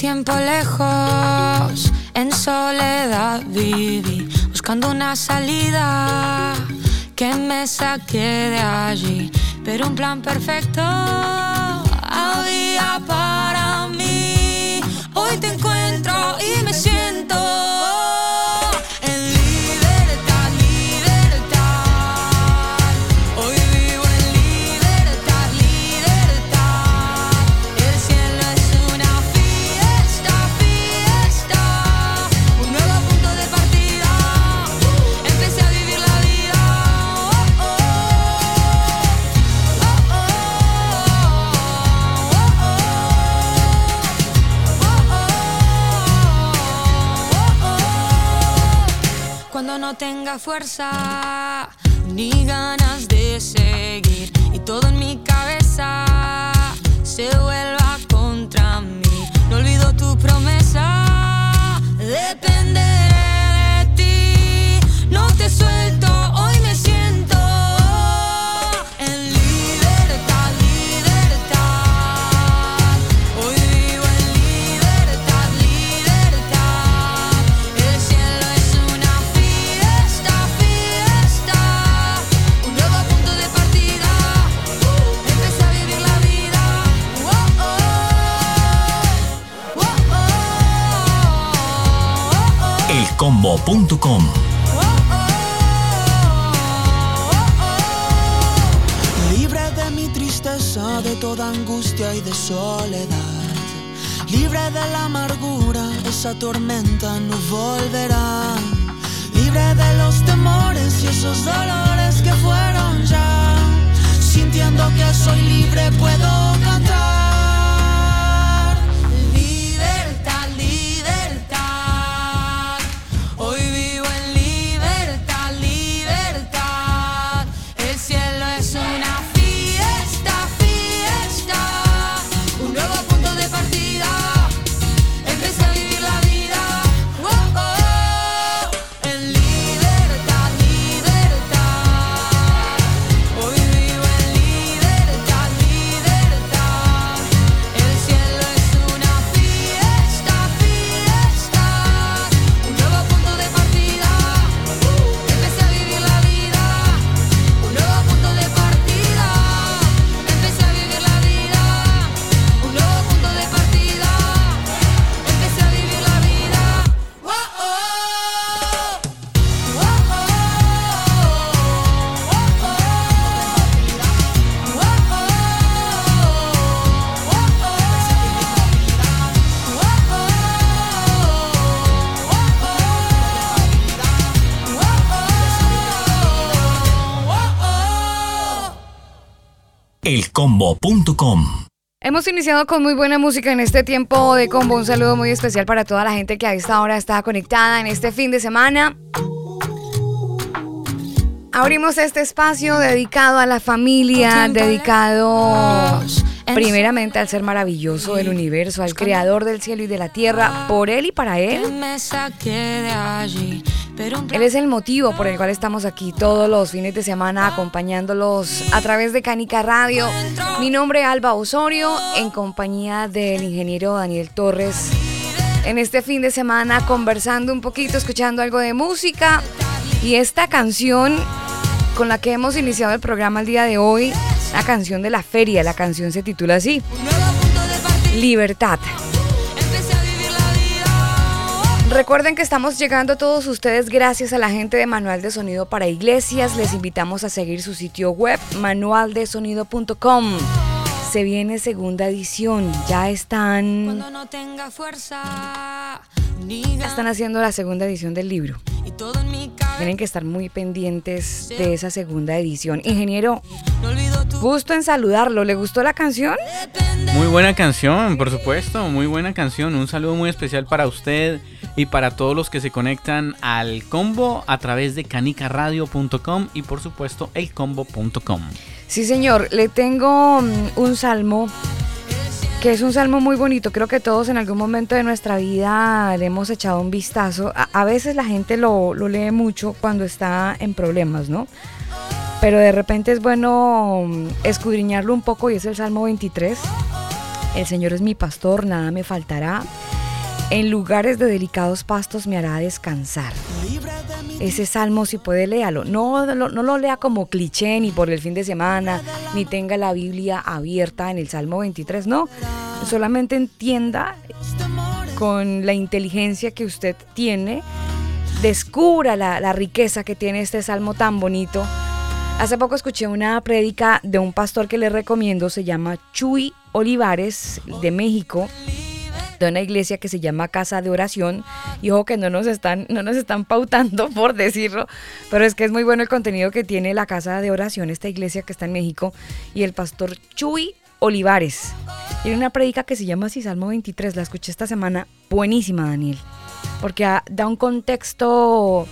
Tiempo lejos, en soledad viví, buscando una salida que me saque de allí. Pero un plan perfecto había para mí. Hoy te encuentro tenga fuerza ni ganas de seguir y todo en mi cabeza se vuelva contra mí. No olvido tu promesa, depende de ti, no te suelto. Libre de mi tristeza, de toda angustia y de soledad. Libre de la amargura, esa tormenta no volverá. Libre de los temores y esos dolores que fueron ya. Sintiendo que soy libre, puedo cantar. elcombo.com. Hemos iniciado con muy buena música en este tiempo de combo. Un saludo muy especial para toda la gente que a esta hora está conectada en este fin de semana. Abrimos este espacio dedicado a la familia, dedicado primeramente al ser maravilloso del universo, al creador del cielo y de la tierra, por él y para él. Él es el motivo por el cual estamos aquí todos los fines de semana acompañándolos a través de Canica Radio. Mi nombre es Alba Osorio, en compañía del ingeniero Daniel Torres. En este fin de semana conversando un poquito, escuchando algo de música. Y esta canción con la que hemos iniciado el programa el día de hoy, la canción de la feria, la canción se titula así. Libertad. Recuerden que estamos llegando a todos ustedes gracias a la gente de Manual de Sonido para Iglesias. Les invitamos a seguir su sitio web manualdesonido.com. Se viene segunda edición. Ya están. están haciendo la segunda edición del libro. Tienen que estar muy pendientes de esa segunda edición. Ingeniero, gusto en saludarlo. ¿Le gustó la canción? Muy buena canción, por supuesto, muy buena canción. Un saludo muy especial para usted y para todos los que se conectan al combo a través de canicaradio.com y por supuesto elcombo.com. Sí, señor, le tengo mm, un salmo que es un salmo muy bonito. Creo que todos en algún momento de nuestra vida le hemos echado un vistazo. A, veces la gente lo, lee mucho cuando está en problemas, ¿no? Pero de repente es bueno mm, escudriñarlo un poco y es el Salmo 23. El Señor es mi pastor, nada me faltará. En lugares de delicados pastos me hará descansar. Ese salmo, si puede, léalo. No, no, lo lea como cliché ni por el fin de semana, ni tenga la Biblia abierta en el Salmo 23. No, solamente entienda con la inteligencia que usted tiene, descubra la, la riqueza que tiene este salmo tan bonito. Hace poco escuché una prédica de un pastor que le recomiendo, se llama Chuy Olivares de México de una iglesia que se llama Casa de Oración. Y ojo que no nos están, no nos están pautando por decirlo, pero es que es muy bueno el contenido que tiene la Casa de Oración, esta iglesia que está en México, y el pastor Chuy Olivares. Tiene una predica que se llama así, Salmo 23, la escuché esta semana, buenísima Daniel, porque da un contexto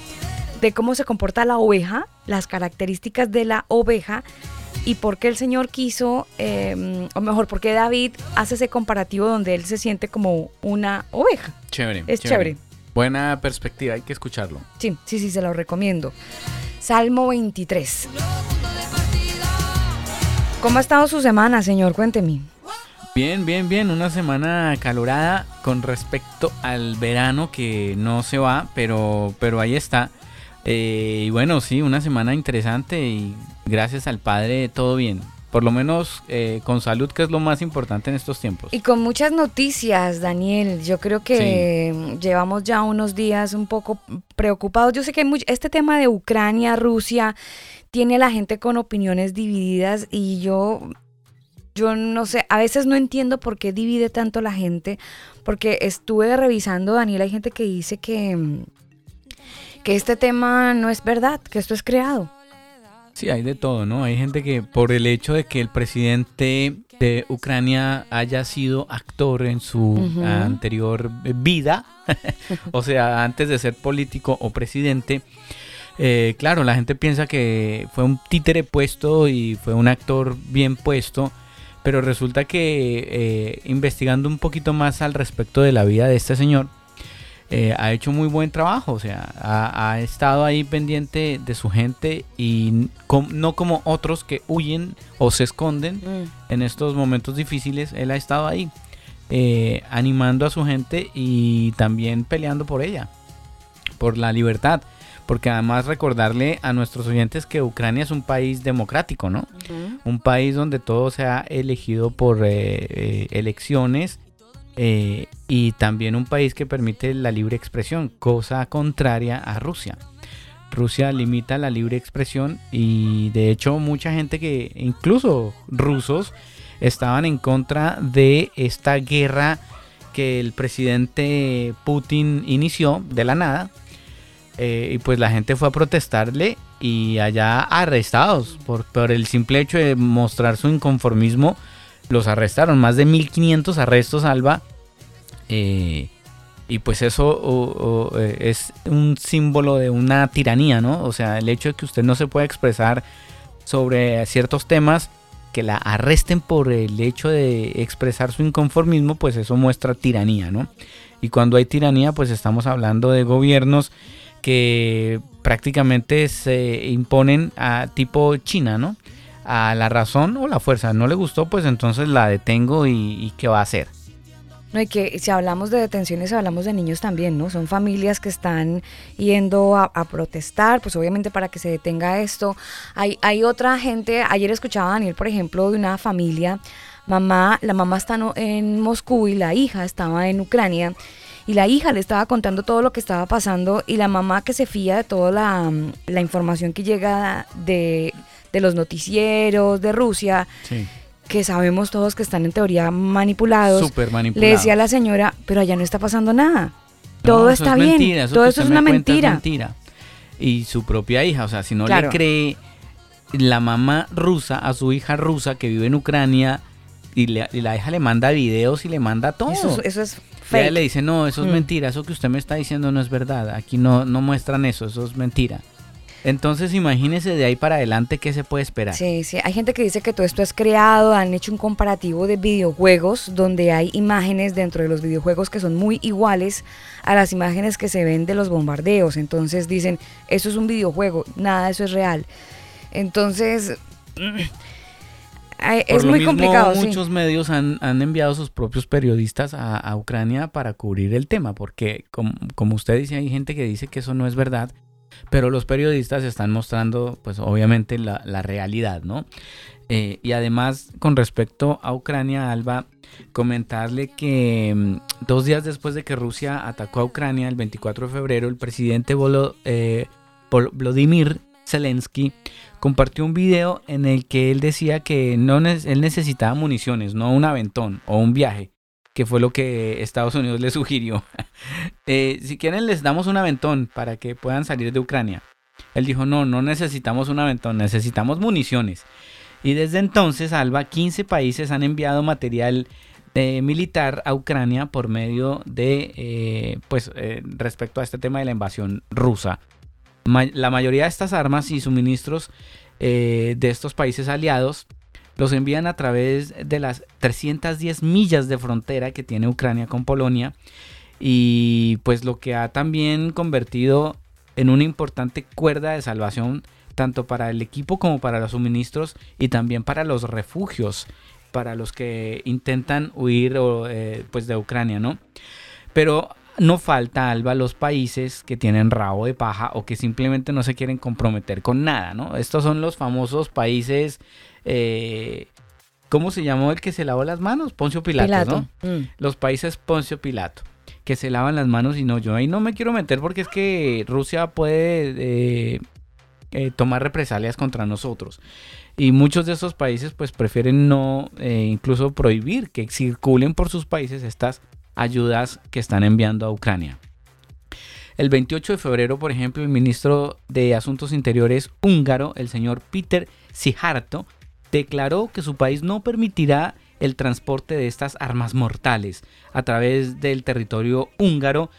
de cómo se comporta la oveja, las características de la oveja y por qué el Señor quiso, em, o mejor, por qué David hace ese comparativo donde él se siente como una oveja. Chévere. Es chévere. Buena perspectiva, hay que escucharlo. Sí, sí, sí, se lo recomiendo. Salmo 23. ¿Cómo ha estado su semana, señor? Cuénteme. Bien, bien, bien. Una semana calorada con respecto al verano que no se va, pero, pero ahí está. Eh, y bueno, sí, una semana interesante y gracias al Padre todo bien. Por lo menos eh, con salud, que es lo más importante en estos tiempos. Y con muchas noticias, Daniel. Yo creo que llevamos ya unos días un poco preocupados. Yo sé que este tema de Ucrania, Rusia, tiene a la gente con opiniones divididas y yo yo no sé, a veces no entiendo por qué divide tanto la gente, porque estuve revisando, Daniel, hay gente que dice que, que este tema no es verdad, que esto es creado. Sí, hay de todo, ¿no? Hay gente que por el hecho de que el presidente de Ucrania haya sido actor en su anterior vida, o sea, antes de ser político o presidente, eh, claro, la gente piensa que fue un títere puesto y fue un actor bien puesto, pero resulta que eh, investigando un poquito más al respecto de la vida de este señor, eh, ha hecho muy buen trabajo, o sea, ha, estado ahí pendiente de su gente y no como otros que huyen o se esconden mm. en estos momentos difíciles, él ha estado ahí eh, animando a su gente y también peleando por ella, por la libertad. Porque además recordarle a nuestros oyentes que Ucrania es un país democrático, ¿no? Un país donde todo se ha elegido por eh, elecciones eh, y también un país que permite la libre expresión, cosa contraria a Rusia. Rusia limita la libre expresión y de hecho mucha gente que, incluso rusos, estaban en contra de esta guerra que el presidente Putin inició de la nada. Eh, y pues la gente fue a protestarle y allá arrestados por, por el simple hecho de mostrar su inconformismo los arrestaron, más de 1500 arrestos, Alba. Eh, y pues eso eh, es un símbolo de una tiranía, ¿no? O sea, el hecho de que usted no se pueda expresar sobre ciertos temas, que la arresten por el hecho de expresar su inconformismo, pues eso muestra tiranía, ¿no? Y cuando hay tiranía, pues estamos hablando de gobiernos que prácticamente se imponen a tipo China, ¿no? a la razón o la fuerza. No le gustó, pues entonces la detengo y, ¿qué va a hacer? No, y que si hablamos de detenciones, hablamos de niños también, ¿no? Son familias que están yendo a, protestar, pues obviamente para que se detenga esto. Hay, hay otra gente, ayer escuchaba a Daniel, por ejemplo, de una familia, mamá, la mamá está en Moscú y la hija estaba en Ucrania y la hija le estaba contando todo lo que estaba pasando y la mamá que se fía de toda la, la información que llega de de los noticieros de Rusia, que sabemos todos que están en teoría manipulados. Súper manipulados. Le decía a la señora, pero allá no está pasando nada. todo está bien. todo eso es una mentira. y su propia hija. O sea, si no le cree la mamá rusa a su hija rusa que vive en Ucrania y, la hija le manda videos y le manda todo. Eso, es fake. ella le dice, no, eso es mm. mentira, eso que usted me está diciendo no es verdad, aquí no, no muestran eso, eso es mentira. Entonces imagínese de ahí para adelante qué se puede esperar. Sí, sí, hay gente que dice que todo esto es creado, han hecho un comparativo de videojuegos donde hay imágenes dentro de los videojuegos que son muy iguales a las imágenes que se ven de los bombardeos. Entonces dicen, eso es un videojuego, nada de eso es real. Entonces... es muy complicado. Muchos medios han, enviado sus propios periodistas a, Ucrania para cubrir el tema, porque como, como usted dice, hay gente que dice que eso no es verdad pero los periodistas están mostrando, pues obviamente, la, realidad, ¿no? Eh, y además, con respecto a Ucrania, Alba, comentarle que mm, dos días después de que Rusia atacó a Ucrania, el 24 de febrero, el presidente eh, Volodymyr Zelensky compartió un video en el que él decía que no él necesitaba municiones, no un aventón o un viaje, que fue lo que Estados Unidos le sugirió. Eh, si quieren les damos un aventón para que puedan salir de Ucrania. Él dijo, no, no necesitamos un aventón, necesitamos municiones. Y desde entonces, Alba, 15 países han enviado material eh, militar a Ucrania por medio de, eh, pues, respecto a este tema de la invasión rusa. la mayoría de estas armas y suministros de estos países aliados los envían a través de las 310 millas de frontera que tiene Ucrania con Polonia y pues lo que ha también convertido en una importante cuerda de salvación tanto para el equipo como para los suministros y también para los refugios para los que intentan huir eh, pues de Ucrania, ¿no? Pero no falta, Alba, los países que tienen rabo de paja o que simplemente no se quieren comprometer con nada, ¿no? Estos son los famosos países eh, ¿cómo se llamó el que se lavó las manos? Poncio Pilato, ¿no? Mm. Los países Poncio Pilato, que se lavan las manos y no, yo ahí no me quiero meter porque es que Rusia puede eh, eh, tomar represalias contra nosotros. Y muchos de esos países pues prefieren no, incluso prohibir que circulen por sus países estas ayudas que están enviando a Ucrania. El 28 de febrero, por ejemplo, el ministro de Asuntos Interiores húngaro, el señor Peter Sijarto, declaró que su país no permitirá el transporte de estas armas mortales a través del territorio húngaro,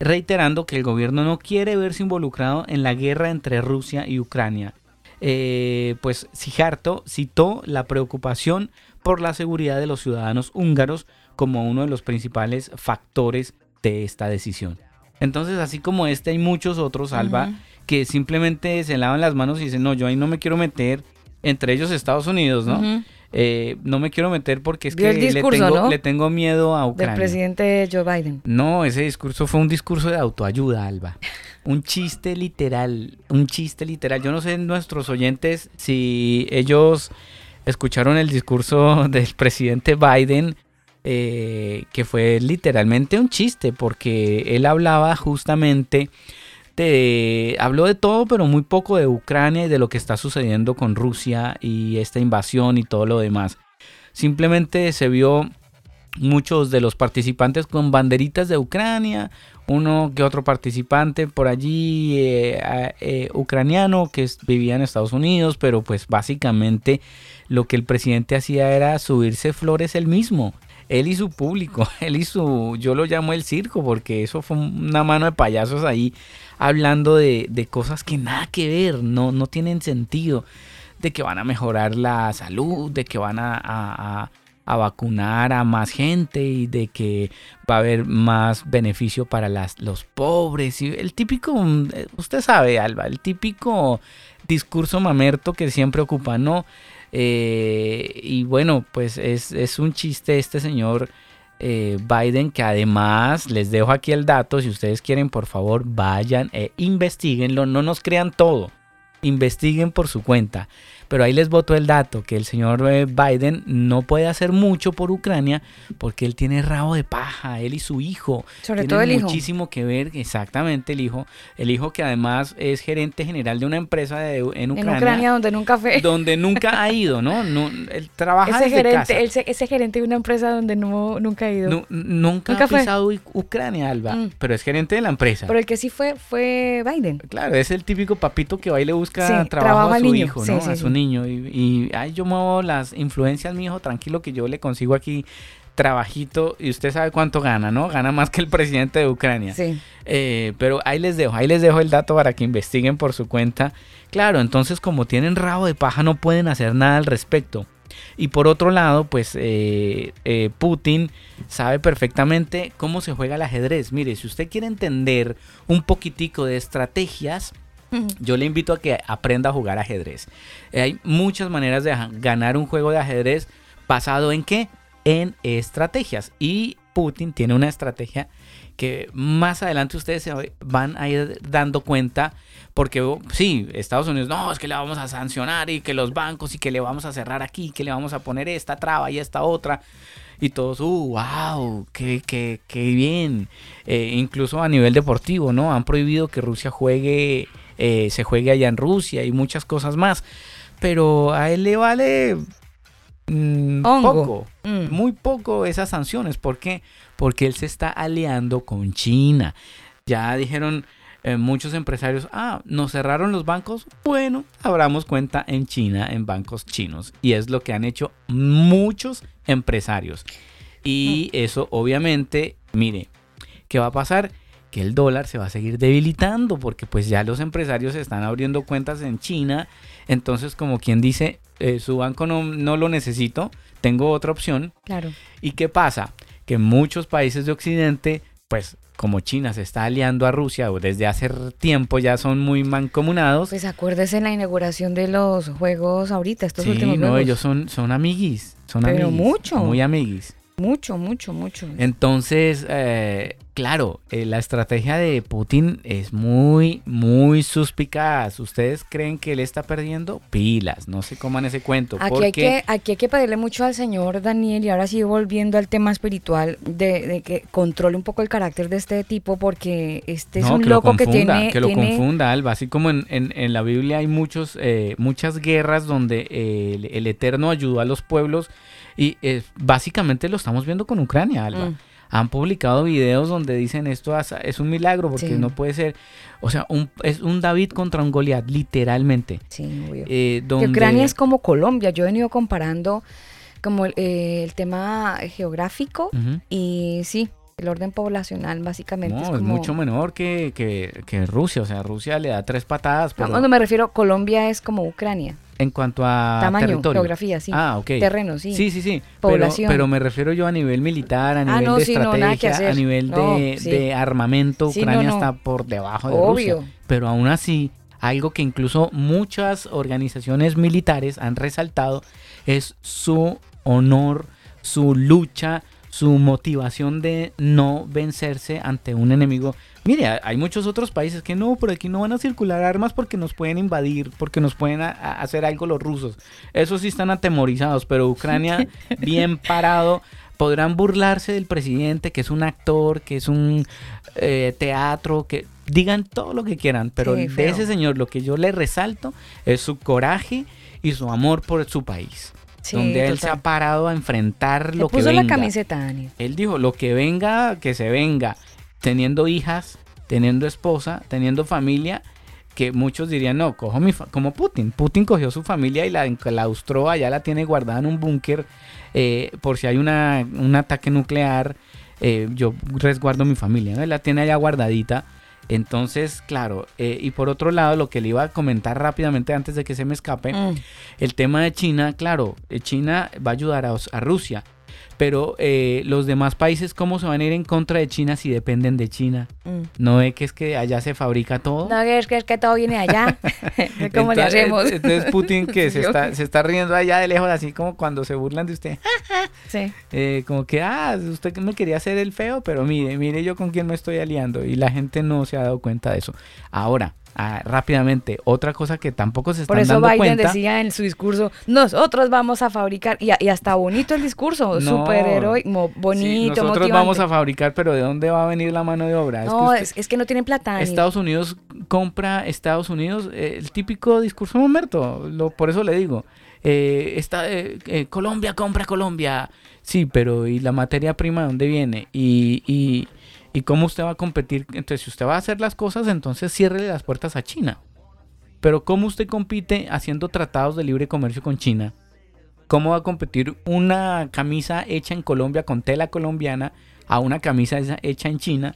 reiterando que el gobierno no quiere verse involucrado en la guerra entre Rusia y Ucrania. Eh, pues Sijarto citó la preocupación por la seguridad de los ciudadanos húngaros como uno de los principales factores de esta decisión. Entonces, así como este, hay muchos otros, Alba, que simplemente se lavan las manos y dicen, no, yo ahí no me quiero meter, entre ellos Estados Unidos, ¿no? Eh, no me quiero meter porque es que le, tengo, le, tengo, miedo a Ucrania. Del presidente Joe Biden. No, ese discurso fue un discurso de autoayuda, Alba. un chiste literal, un chiste literal. Yo no sé nuestros oyentes si ellos escucharon el discurso del presidente Biden, eh, que fue literalmente un chiste, porque él hablaba justamente habló de todo, pero muy poco de Ucrania y de lo que está sucediendo con Rusia y esta invasión y todo lo demás. Simplemente se vio muchos de los participantes con banderitas de Ucrania, uno que otro participante por allí eh, eh, ucraniano que vivía en Estados Unidos, pero pues básicamente lo que el presidente hacía era subirse flores él mismo. Él y su público, él y su, yo lo llamo el circo, porque eso fue una mano de payasos ahí hablando de, cosas que nada que ver, no, no tienen sentido, de que van a mejorar la salud, de que van a, vacunar a más gente y de que va a haber más beneficio para las, los pobres. Y el típico, usted sabe, Alba, el típico discurso mamerto que siempre ocupa, ¿no? Eh, y bueno, pues es, es un chiste este señor eh, Biden, que además les dejo aquí el dato, si ustedes quieren, por favor, vayan e investiguenlo, no nos crean todo, investiguen por su cuenta, Pero ahí les voto el dato, que el señor eh, Biden no puede hacer mucho por Ucrania porque él tiene rabo de paja, él y su hijo. Sobre todo el hijo. muchísimo que ver, exactamente el hijo. El hijo que además es gerente general de una empresa de, en Ucrania. En Ucrania donde nunca fue. Donde nunca ha ido, ¿no? no él trabaja ese desde gerente, casa. Ese, gerente de una empresa donde no, nunca ha ido. nunca, ha pisado Ucrania, Alba, mm. pero es gerente de la empresa. Pero el que sí fue, fue Biden. Claro, es el típico papito que va y le busca trabajo a su hijo, ¿no? a su niño. Y y ay, yo muevo las influencias, mi hijo, tranquilo que yo le consigo aquí trabajito y usted sabe cuánto gana, ¿no? Gana más que el presidente de Ucrania. Sí. Eh, pero ahí les dejo, ahí les dejo el dato para que investiguen por su cuenta. Claro, entonces como tienen rabo de paja no pueden hacer nada al respecto. Y por otro lado, pues eh, eh, Putin sabe perfectamente cómo se juega el ajedrez. Mire, si usted quiere entender un poquitico de estrategias, yo le invito a que aprenda a jugar ajedrez. Hay muchas maneras de ganar un juego de ajedrez basado en qué? En estrategias. Y Putin tiene una estrategia que más adelante ustedes se van a ir dando cuenta porque oh, sí, Estados Unidos, no, es que le vamos a sancionar y que los bancos y que le vamos a cerrar aquí, que le vamos a poner esta traba y esta otra. Y todos, uh, wow, qué, qué, qué bien. Eh, incluso a nivel deportivo, ¿no? Han prohibido que Rusia juegue eh, se juegue allá en Rusia y muchas cosas más. Pero a él le vale mm, poco, mm. muy poco esas sanciones. ¿Por qué? Porque él se está aliando con China. Ya dijeron eh, muchos empresarios, ah, nos cerraron los bancos. Bueno, abramos cuenta en China, en bancos chinos. Y es lo que han hecho muchos empresarios. Y mm. eso obviamente, mire, ¿qué va a pasar? Que el dólar se va a seguir debilitando porque pues ya los empresarios están abriendo cuentas en China. Entonces como quien dice, eh, su banco no, no lo necesito, tengo otra opción. Claro. ¿Y qué pasa? Que muchos países de Occidente, pues como China se está aliando a Rusia desde hace tiempo ya son muy mancomunados. Pues acuérdese en la inauguración de los juegos ahorita, estos últimos no, ellos son, son amiguis, son Pero mucho. Muy amiguis. Mucho, mucho, mucho. Entonces, eh, claro, eh, la estrategia de Putin es muy, muy suspicaz. ¿Ustedes creen que él está perdiendo? Pilas, no se coman ese cuento. Aquí, hay, que, aquí hay que pedirle mucho al señor Daniel, y ahora sí volviendo al tema espiritual, de, que controle un poco el carácter de este tipo, porque este es un loco que tiene... Que lo confunda, Alba. Así como en, en, la Biblia hay muchos, eh, muchas guerras donde el Eterno ayudó a los pueblos y eh, básicamente lo estamos viendo con Ucrania, Alba. Mm. Han publicado videos donde dicen esto es un milagro porque no puede ser, o sea, un, es un David contra un Goliat, literalmente. Sí, eh, Ucrania es como Colombia. Yo he venido comparando como el, eh, tema geográfico y sí, el orden poblacional básicamente no, es, mucho menor que, que, Rusia. O sea, Rusia le da tres patadas. Pero... No, me refiero, Colombia es como Ucrania. En cuanto a tamaño, geografía, sí. Ah, ok. Terreno, sí. Sí, sí, sí. Población. Pero, me refiero yo a nivel militar, a ah, nivel de estrategia, a nivel de, armamento. Ucrania está por debajo de Obvio. Rusia. Pero aún así, algo que incluso muchas organizaciones militares han resaltado es su honor, su lucha, su motivación de no vencerse ante un enemigo. Mire, hay muchos otros países que no, por aquí no van a circular armas porque nos pueden invadir, porque nos pueden hacer algo los rusos. Esos sí están atemorizados, pero Ucrania bien parado. Podrán burlarse del presidente, que es un actor, que es un eh, teatro, que digan todo lo que quieran, pero de ese señor lo que yo le resalto es su coraje y su amor por su país donde él se ha parado a enfrentar lo que venga. la camiseta. Él dijo, lo que venga, que se venga, teniendo hijas, teniendo esposa, teniendo familia, que muchos dirían, no, cojo mi como Putin. Putin cogió su familia y la enclaustró, allá la tiene guardada en un búnker eh, por si hay una, un ataque nuclear, eh, yo resguardo mi familia, ¿no? Él la tiene allá guardadita entonces, claro, eh, y por otro lado, lo que le iba a comentar rápidamente antes de que se me escape, mm. el tema de China, claro, eh, China va a ayudar a, a Rusia, pero eh, los demás países, ¿cómo se van a ir en contra de China si dependen de China? Mm. ¿No es que es que allá se fabrica todo? No, es que es que todo viene allá. ¿Cómo le hacemos? entonces Putin que se está, se está riendo allá de lejos, así como cuando se burlan de usted. sí. Eh, como que, ah, usted me quería hacer el feo, pero mire, mire yo con quién me estoy aliando. Y la gente no se ha dado cuenta de eso. Ahora, ah, rápidamente. Otra cosa que tampoco se están Por eso dando Biden cuenta. decía en su discurso, nosotros vamos a fabricar, y, y hasta bonito el discurso, No, superhéroe, mo- sí, bonito, nosotros motivante. vamos a fabricar, pero ¿de dónde va a venir la mano de obra? Es que No, usted- es, que no tienen plata. Estados Unidos compra Estados Unidos, eh, el típico discurso de Humberto, lo, por eso le digo, eh, está, eh, eh, Colombia compra Colombia, sí, pero ¿y la materia prima de dónde viene? Y, y, ¿Y cómo usted va a competir? Entonces, si usted va a hacer las cosas, entonces ciérrele las puertas a China. Pero ¿cómo usted compite haciendo tratados de libre comercio con China? ¿Cómo va a competir una camisa hecha en Colombia con tela colombiana a una camisa hecha en China?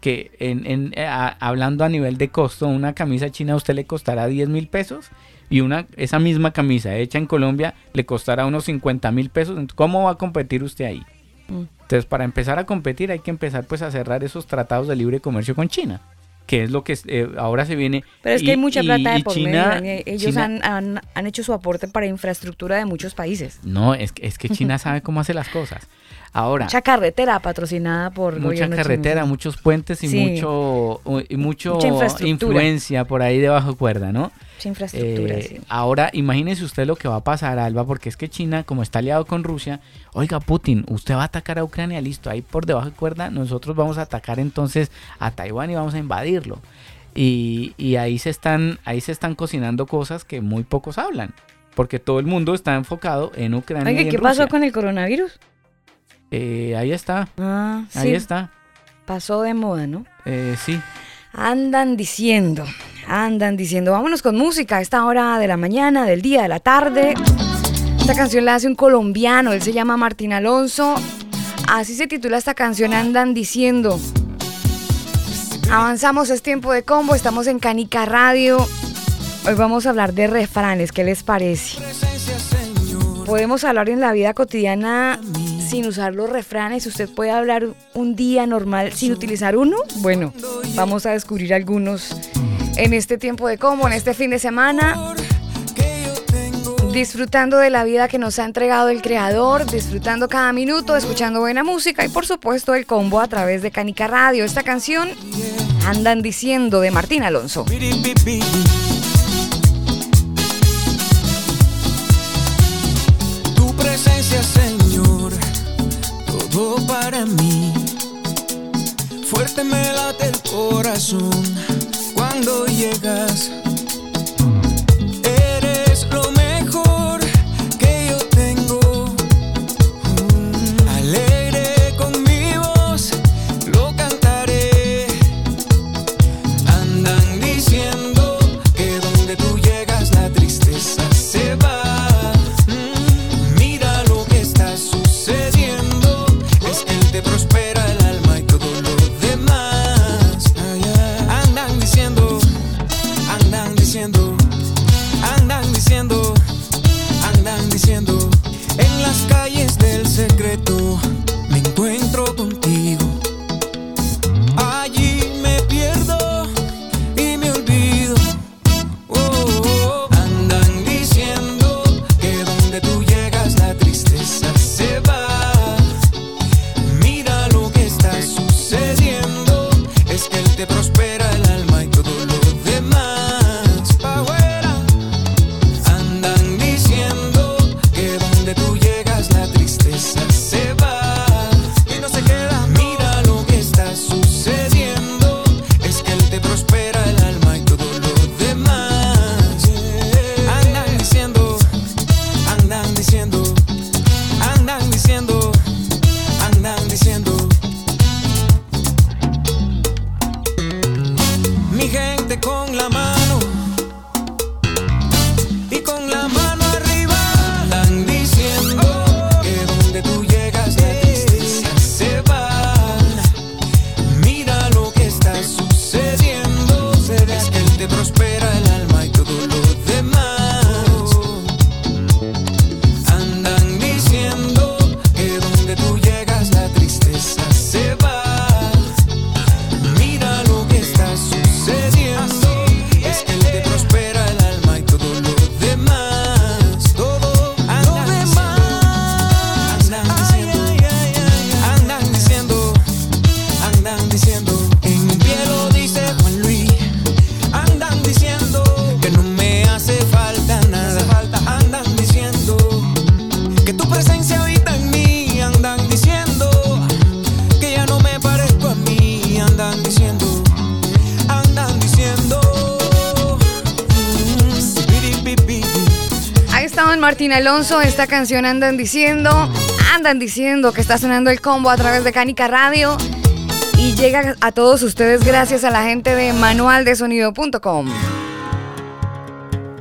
Que en, en- eh, hablando a nivel de costo, una camisa china a usted le costará 10 mil pesos y una, esa misma camisa hecha en Colombia le costará unos 50 mil pesos. ¿Cómo va a competir usted ahí? Mm. Entonces, para empezar a competir hay que empezar pues a cerrar esos tratados de libre comercio con China, que es lo que eh, ahora se viene. Pero es que Y- hay mucha y- plata de por China- medio. Ellos China- han, han, han hecho su aporte para infraestructura de muchos países. No, es que, es que China sabe cómo hace las cosas. Ahora, Mucha carretera patrocinada por mucha chino. carretera, muchos puentes y Sí. mucho y mucho influencia por ahí debajo cuerda, ¿no? Mucha infraestructura, Eh, sí. Ahora, imagínese usted lo que va a pasar, Alba, porque es que China, como está aliado con Rusia, oiga, Putin, usted va a atacar a Ucrania, listo, ahí por debajo de cuerda, nosotros vamos a atacar entonces a Taiwán y vamos a invadirlo. Y, y ahí se están, ahí se están cocinando cosas que muy pocos hablan, porque todo el mundo está enfocado en Ucrania. Y en ¿qué pasó con el coronavirus? Eh, ahí está, Ah, sí. ahí está. Pasó de moda, ¿no? Eh, sí. Andan diciendo, andan diciendo, vámonos con música a esta hora de la mañana, del día, de la tarde. Esta canción la hace un colombiano, él se llama Martín Alonso. Así se titula esta canción, andan diciendo. Avanzamos, es tiempo de combo, estamos en Canica Radio. Hoy vamos a hablar de refranes, ¿qué les parece? Podemos hablar en la vida cotidiana sin usar los refranes. Usted puede hablar un día normal sin utilizar uno. Bueno, vamos a descubrir algunos en este tiempo de combo, en este fin de semana. Disfrutando de la vida que nos ha entregado el creador, disfrutando cada minuto, escuchando buena música y por supuesto el combo a través de Canica Radio. Esta canción andan diciendo de Martín Alonso. Para mí. Fuerte me late el corazón cuando llegas. Alonso, esta canción andan diciendo, andan diciendo que está sonando el combo a través de Cánica Radio y llega a todos ustedes gracias a la gente de manualdesonido.com.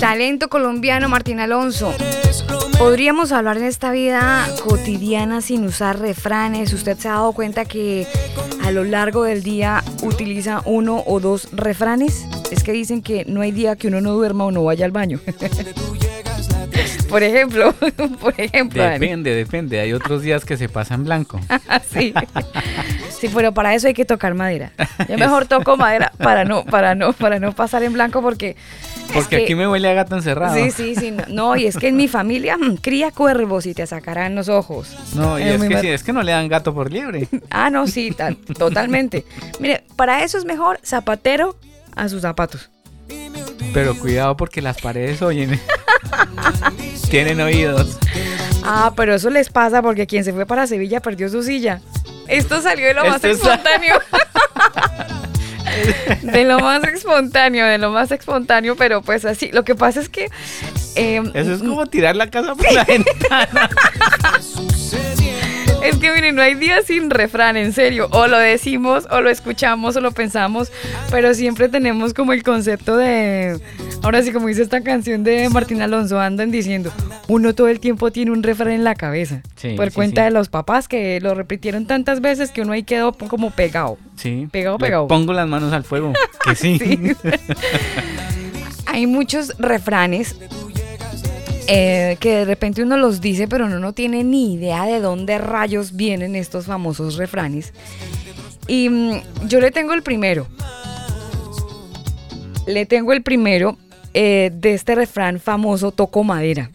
Talento colombiano Martín Alonso. Podríamos hablar en esta vida cotidiana sin usar refranes. ¿Usted se ha dado cuenta que a lo largo del día utiliza uno o dos refranes? Es que dicen que no hay día que uno no duerma o no vaya al baño. por ejemplo, por ejemplo. Depende, depende. Hay otros días que se pasan blanco. sí. Sí, pero para eso hay que tocar madera. Yo mejor toco madera para no, para no, para no pasar en blanco porque. Porque aquí me huele a gato encerrado. Sí, sí, sí. No, y es que en mi familia mm, cría cuervos y te sacarán los ojos. No, y es, que, sí, es que no le dan gato por liebre. Ah, no, sí, totalmente. Mire, para eso es mejor zapatero a sus zapatos. Pero cuidado porque las paredes oyen. Tienen oídos. Ah, pero eso les pasa porque quien se fue para Sevilla perdió su silla. Esto salió de lo más espontáneo. de lo más espontáneo, de lo más espontáneo, pero pues así. Lo que pasa es que. Em, eso es como tirar la casa por la ventana. Es que miren, no hay día sin refrán, en serio. O lo decimos, o lo escuchamos, o lo pensamos, pero siempre tenemos como el concepto de. Ahora sí, como dice esta canción de Martín Alonso, andan diciendo, uno todo el tiempo tiene un refrán en la cabeza. por cuenta de los papás que lo repitieron tantas veces que uno ahí quedó como pegado. Sí. Pegado, pegado. pongo las manos al fuego. Que sí. hay muchos refranes eh, que de repente uno los dice, pero uno no tiene ni idea de dónde rayos vienen estos famosos refranes. Y mm, yo le tengo el primero. Le tengo el primero eh, de este refrán famoso, toco madera.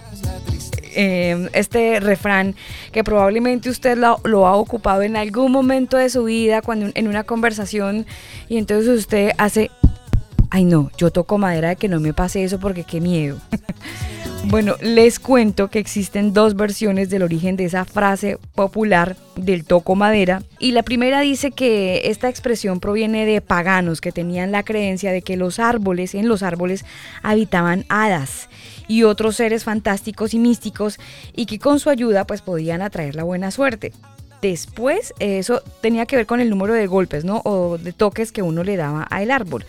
Eh, este refrán que probablemente usted lo, lo, ha ocupado en algún momento de su vida, cuando en una conversación, y entonces usted hace, ay no, yo toco madera de que no me pase eso porque qué miedo. Bueno, les cuento que existen dos versiones del origen de esa frase popular del toco madera. Y la primera dice que esta expresión proviene de paganos que tenían la creencia de que los árboles, en los árboles, habitaban hadas y otros seres fantásticos y místicos y que con su ayuda pues podían atraer la buena suerte. Después, eso tenía que ver con el número de golpes, ¿no? O de toques que uno le daba al árbol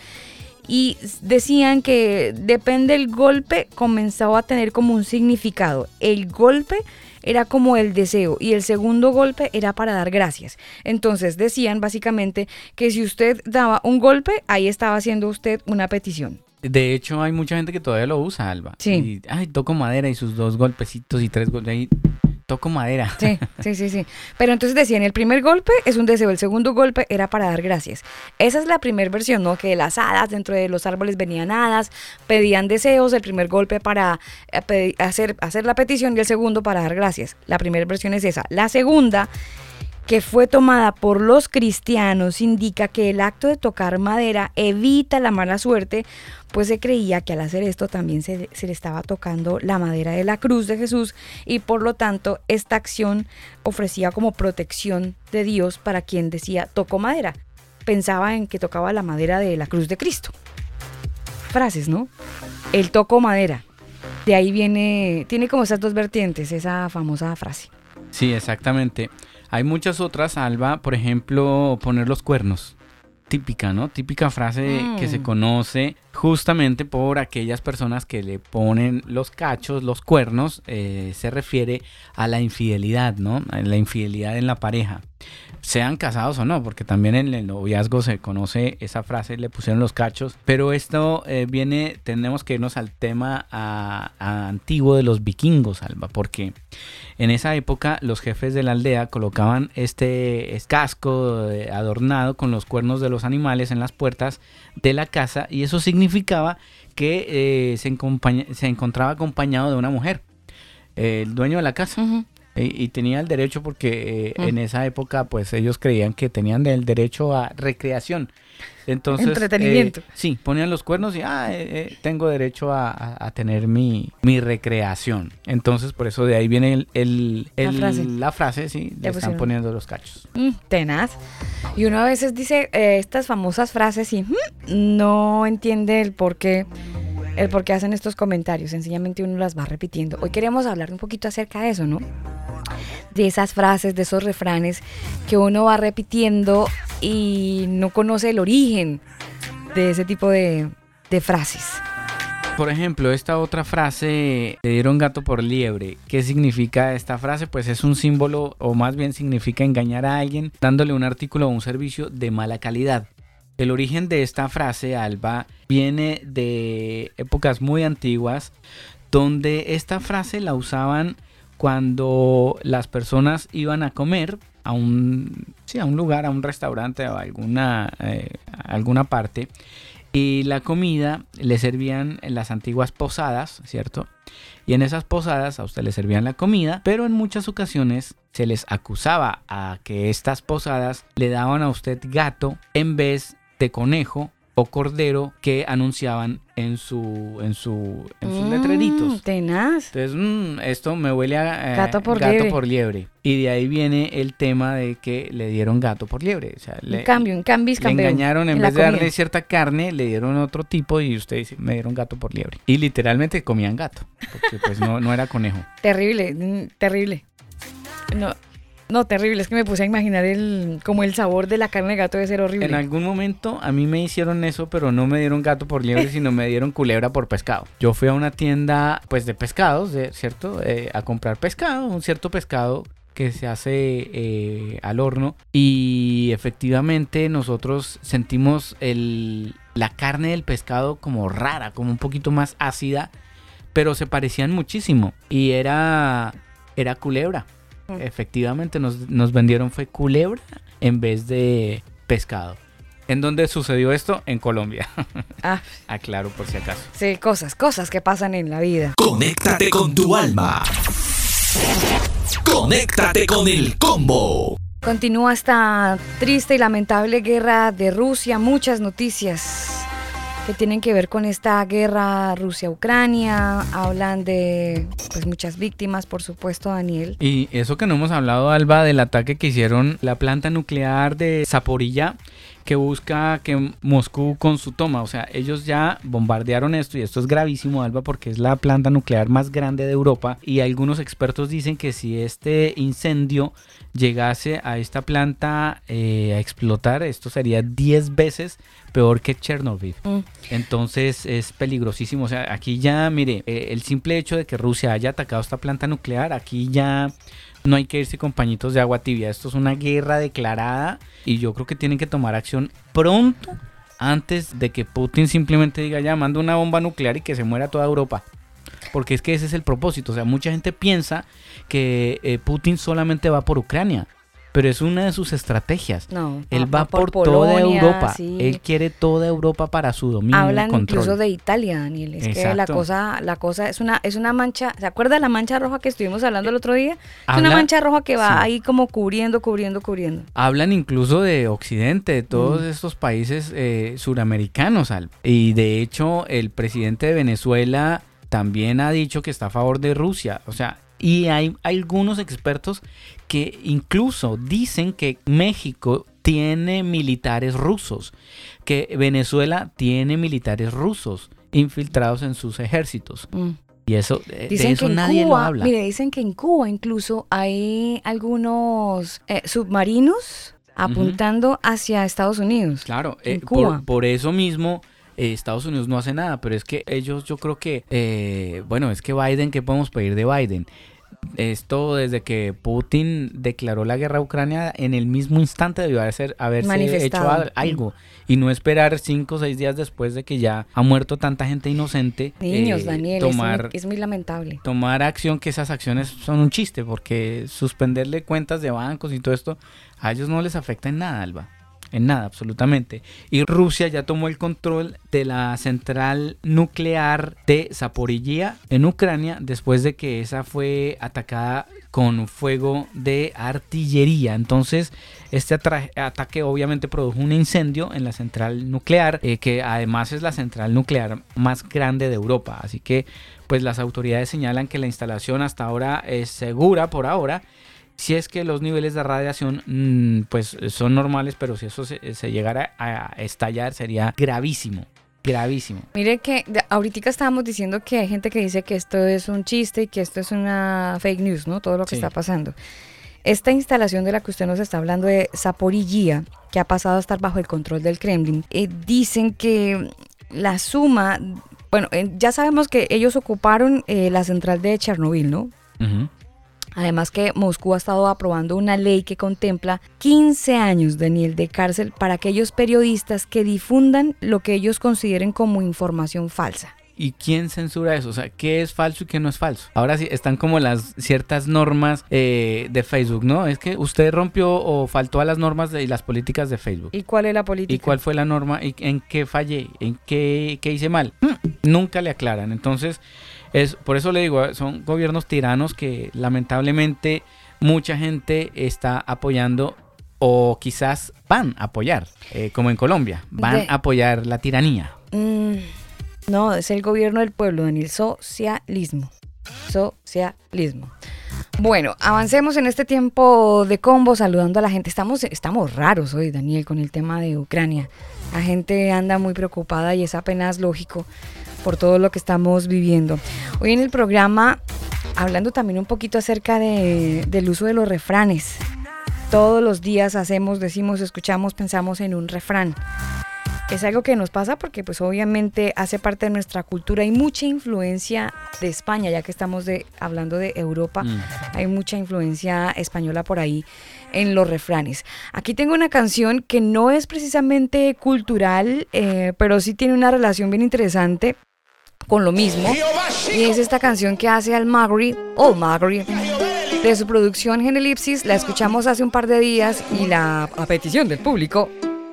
y decían que depende del golpe comenzaba a tener como un significado. El golpe era como el deseo y el segundo golpe era para dar gracias. Entonces decían básicamente que si usted daba un golpe, ahí estaba haciendo usted una petición. De hecho, hay mucha gente que todavía lo usa, Alba. Sí. ay, toco madera y sus dos golpecitos y tres golpes ahí toco madera. Sí, sí, sí, sí. Pero entonces decían, el primer golpe es un deseo, el segundo golpe era para dar gracias. Esa es la primera versión, ¿no? Que las hadas, dentro de los árboles venían hadas, pedían deseos, el primer golpe para eh, hacer, hacer la petición y el segundo para dar gracias. La primera versión es esa. La segunda que fue tomada por los cristianos indica que el acto de tocar madera evita la mala suerte, pues se creía que al hacer esto también se, le estaba tocando la madera de la cruz de Jesús y por lo tanto esta acción ofrecía como protección de Dios para quien decía tocó madera. Pensaba en que tocaba la madera de la cruz de Cristo. Frases, ¿no? El toco madera. De ahí viene, tiene como esas dos vertientes, esa famosa frase. Sí, exactamente. Hay muchas otras, Alba, por ejemplo, poner los cuernos. típica, ¿no? Típica frase que se Mm. conoce justamente por aquellas personas que le ponen los cachos, los cuernos, eh, se refiere a la infidelidad, ¿no? A la infidelidad en la pareja. Sean casados o no, porque también en el noviazgo se conoce esa frase, le pusieron los cachos. Pero esto eh, viene, tenemos que irnos al tema antiguo de los vikingos, Alba, porque en esa época los jefes de la aldea colocaban este es- casco eh, adornado con los cuernos de los animales en las puertas de la casa y eso significaba que eh, se, encontraba acompañado de una mujer, el dueño de la casa. Y, y tenía el derecho porque eh, Mm. en esa época pues ellos creían que tenían el derecho a recreación. Entonces, Entretenimiento. eh, sí, ponían los cuernos y ah, eh, eh, tengo derecho a, a- a tener mi, mi recreación. Entonces, por eso de ahí viene el, el- La frase. la frase, sí, le están poniendo los cachos. Mm, tenaz. Y uno a veces dice eh, estas famosas frases y mm, no entiende el por qué, el por qué hacen estos comentarios. Sencillamente uno las va repitiendo. Hoy queremos hablar un poquito acerca de eso, ¿no? De esas frases, de esos refranes que uno va repitiendo y no conoce el origen de ese tipo de, de frases. Por ejemplo, esta otra frase, le dieron gato por liebre. ¿Qué significa esta frase? Pues es un símbolo, o más bien significa engañar a alguien dándole un artículo o un servicio de mala calidad. El origen de esta frase, Alba, viene de épocas muy antiguas, donde esta frase la usaban cuando las personas iban a comer a un, sí, a un lugar, a un restaurante o a alguna, eh, alguna parte y la comida le servían en las antiguas posadas, ¿cierto? Y en esas posadas a usted le servían la comida, pero en muchas ocasiones se les acusaba a que estas posadas le daban a usted gato en vez de conejo o cordero que anunciaban en su en su en sus Mm, letreritos. Tenaz. Entonces, mm, esto me huele a eh, Gato por liebre. liebre. Y de ahí viene el tema de que le dieron gato por liebre. O sea, le, cambio, un cambis, le cambio. engañaron en, en vez de darle cierta carne, le dieron otro tipo y usted dice, me dieron gato por liebre. Y literalmente comían gato, porque pues no, no era conejo. Terrible, mm, terrible. No, no, terrible. Es que me puse a imaginar el, como el sabor de la carne de gato debe ser horrible. En algún momento a mí me hicieron eso, pero no me dieron gato por liebre, sino me dieron culebra por pescado. Yo fui a una tienda pues de pescados, ¿cierto? Eh, a comprar pescado, un cierto pescado que se hace eh, al horno y efectivamente nosotros sentimos el, la carne del pescado como rara, como un poquito más ácida, pero se parecían muchísimo y era, era culebra. Mm. Efectivamente nos, nos vendieron fue culebra en vez de pescado. ¿En dónde sucedió esto? En Colombia. Ah, Aclaro por si acaso. sí, cosas, cosas que pasan en la vida. Conéctate con tu alma. Conéctate con el combo. Continúa esta triste y lamentable guerra de Rusia. Muchas noticias que tienen que ver con esta guerra Rusia-Ucrania. Hablan de pues muchas víctimas, por supuesto, Daniel. Y eso que no hemos hablado, Alba, del ataque que hicieron la planta nuclear de Zaporilla, que busca que Moscú con su toma, o sea, ellos ya bombardearon esto y esto es gravísimo, Alba, porque es la planta nuclear más grande de Europa y algunos expertos dicen que si este incendio llegase a esta planta eh, a explotar, esto sería 10 veces peor que Chernobyl. Mm. Entonces es peligrosísimo. O sea, aquí ya, mire, eh, el simple hecho de que Rusia haya atacado esta planta nuclear, aquí ya no hay que irse con pañitos de agua tibia. Esto es una guerra declarada y yo creo que tienen que tomar acción pronto antes de que Putin simplemente diga ya, manda una bomba nuclear y que se muera toda Europa. Porque es que ese es el propósito. O sea, mucha gente piensa que eh, Putin solamente va por Ucrania. Pero es una de sus estrategias. No, Él va, por, toda Polonia, Europa. sí. Él quiere toda Europa para su dominio Hablan control. incluso de Italia, Daniel. Es que la Exacto. cosa, la cosa es una, es una mancha. ¿Se acuerda la mancha roja que estuvimos hablando el otro día? es una Habla- mancha roja que va sí. ahí como cubriendo, cubriendo, cubriendo. Hablan incluso de Occidente, de todos Mm. estos países eh, suramericanos. Al- Y de hecho, el presidente de Venezuela también ha dicho que está a favor de Rusia. O sea, y hay algunos expertos que incluso dicen que México tiene militares rusos, que Venezuela tiene militares rusos infiltrados en sus ejércitos. Mm. Y eso, eh, de eso que en nadie Cuba, lo habla. mire, dicen que en Cuba incluso hay algunos eh, submarinos apuntando hacia Estados Unidos. Claro, en eh, Cuba. por, por eso mismo eh, Estados Unidos no hace nada, pero es que ellos yo creo que, eh, bueno, es que Biden, ¿qué podemos pedir de Biden? Esto desde que Putin declaró la guerra a Ucrania, en el mismo instante debió haber, haberse Manifestado. hecho al- algo y no esperar cinco o seis días después de que ya ha muerto tanta gente inocente. Niños, eh, Daniel, es tomar, muy- es, muy, lamentable. tomar acción que esas acciones son un chiste porque suspenderle cuentas de bancos y todo esto a ellos no les afecta en nada, Alba. En nada, absolutamente. Y Rusia ya tomó el control de la central nuclear de Zaporizhia en Ucrania después de que esa fue atacada con fuego de artillería. Entonces, este ataque obviamente produjo un incendio en la central nuclear, eh, que además es la central nuclear más grande de Europa. Así que, pues las autoridades señalan que la instalación hasta ahora es segura por ahora. Si es que los niveles de radiación mm, pues son normales, pero si eso se, se llegara a estallar sería gravísimo, gravísimo. Mire que ahorita estábamos diciendo que hay gente que dice que esto es un chiste y que esto es una fake news, ¿no? Todo lo que Sí. está pasando. Esta instalación de la que usted nos está hablando de Zaporizhia, que ha pasado a estar bajo el control del Kremlin, eh, dicen que la suma, bueno, eh, ya sabemos que ellos ocuparon eh, la central de Chernobyl, ¿no? Ujú. Además que Moscú ha estado aprobando una ley que contempla 15 años, Daniel, de cárcel para aquellos periodistas que difundan lo que ellos consideren como información falsa. ¿Y quién censura eso? O sea, ¿qué es falso y qué no es falso? Ahora sí, están como las ciertas normas eh, de Facebook, ¿no? Es que usted rompió o faltó a las normas de- y las políticas de Facebook. ¿Y cuál es la política? ¿Y cuál fue la norma? ¿Y en qué fallé? ¿En qué, qué hice mal? Mm, Nunca le aclaran. Entonces, es, por eso le digo, son gobiernos tiranos que lamentablemente mucha gente está apoyando o quizás van a apoyar, eh, como en Colombia, van De- a apoyar la tiranía. Mm, no, es el gobierno del pueblo, Daniel. Socialismo. Socialismo. Bueno, avancemos en este tiempo de combo saludando a la gente. Estamos, estamos raros hoy, Daniel, con el tema de Ucrania. La gente anda muy preocupada y es apenas lógico por todo lo que estamos viviendo. Hoy en el programa, hablando también un poquito acerca de- del uso de los refranes. Todos los días hacemos, decimos, escuchamos, pensamos en un refrán es algo que nos pasa porque pues obviamente hace parte de nuestra cultura. Hay mucha influencia de España, ya que estamos de, hablando de Europa, Mm. hay mucha influencia española por ahí en los refranes. Aquí tengo una canción que no es precisamente cultural, eh, pero sí tiene una relación bien interesante con lo mismo. Y es esta canción que hace Al Magri, All Magri, de su producción Genelipsis. La escuchamos hace un par de días y la a petición del público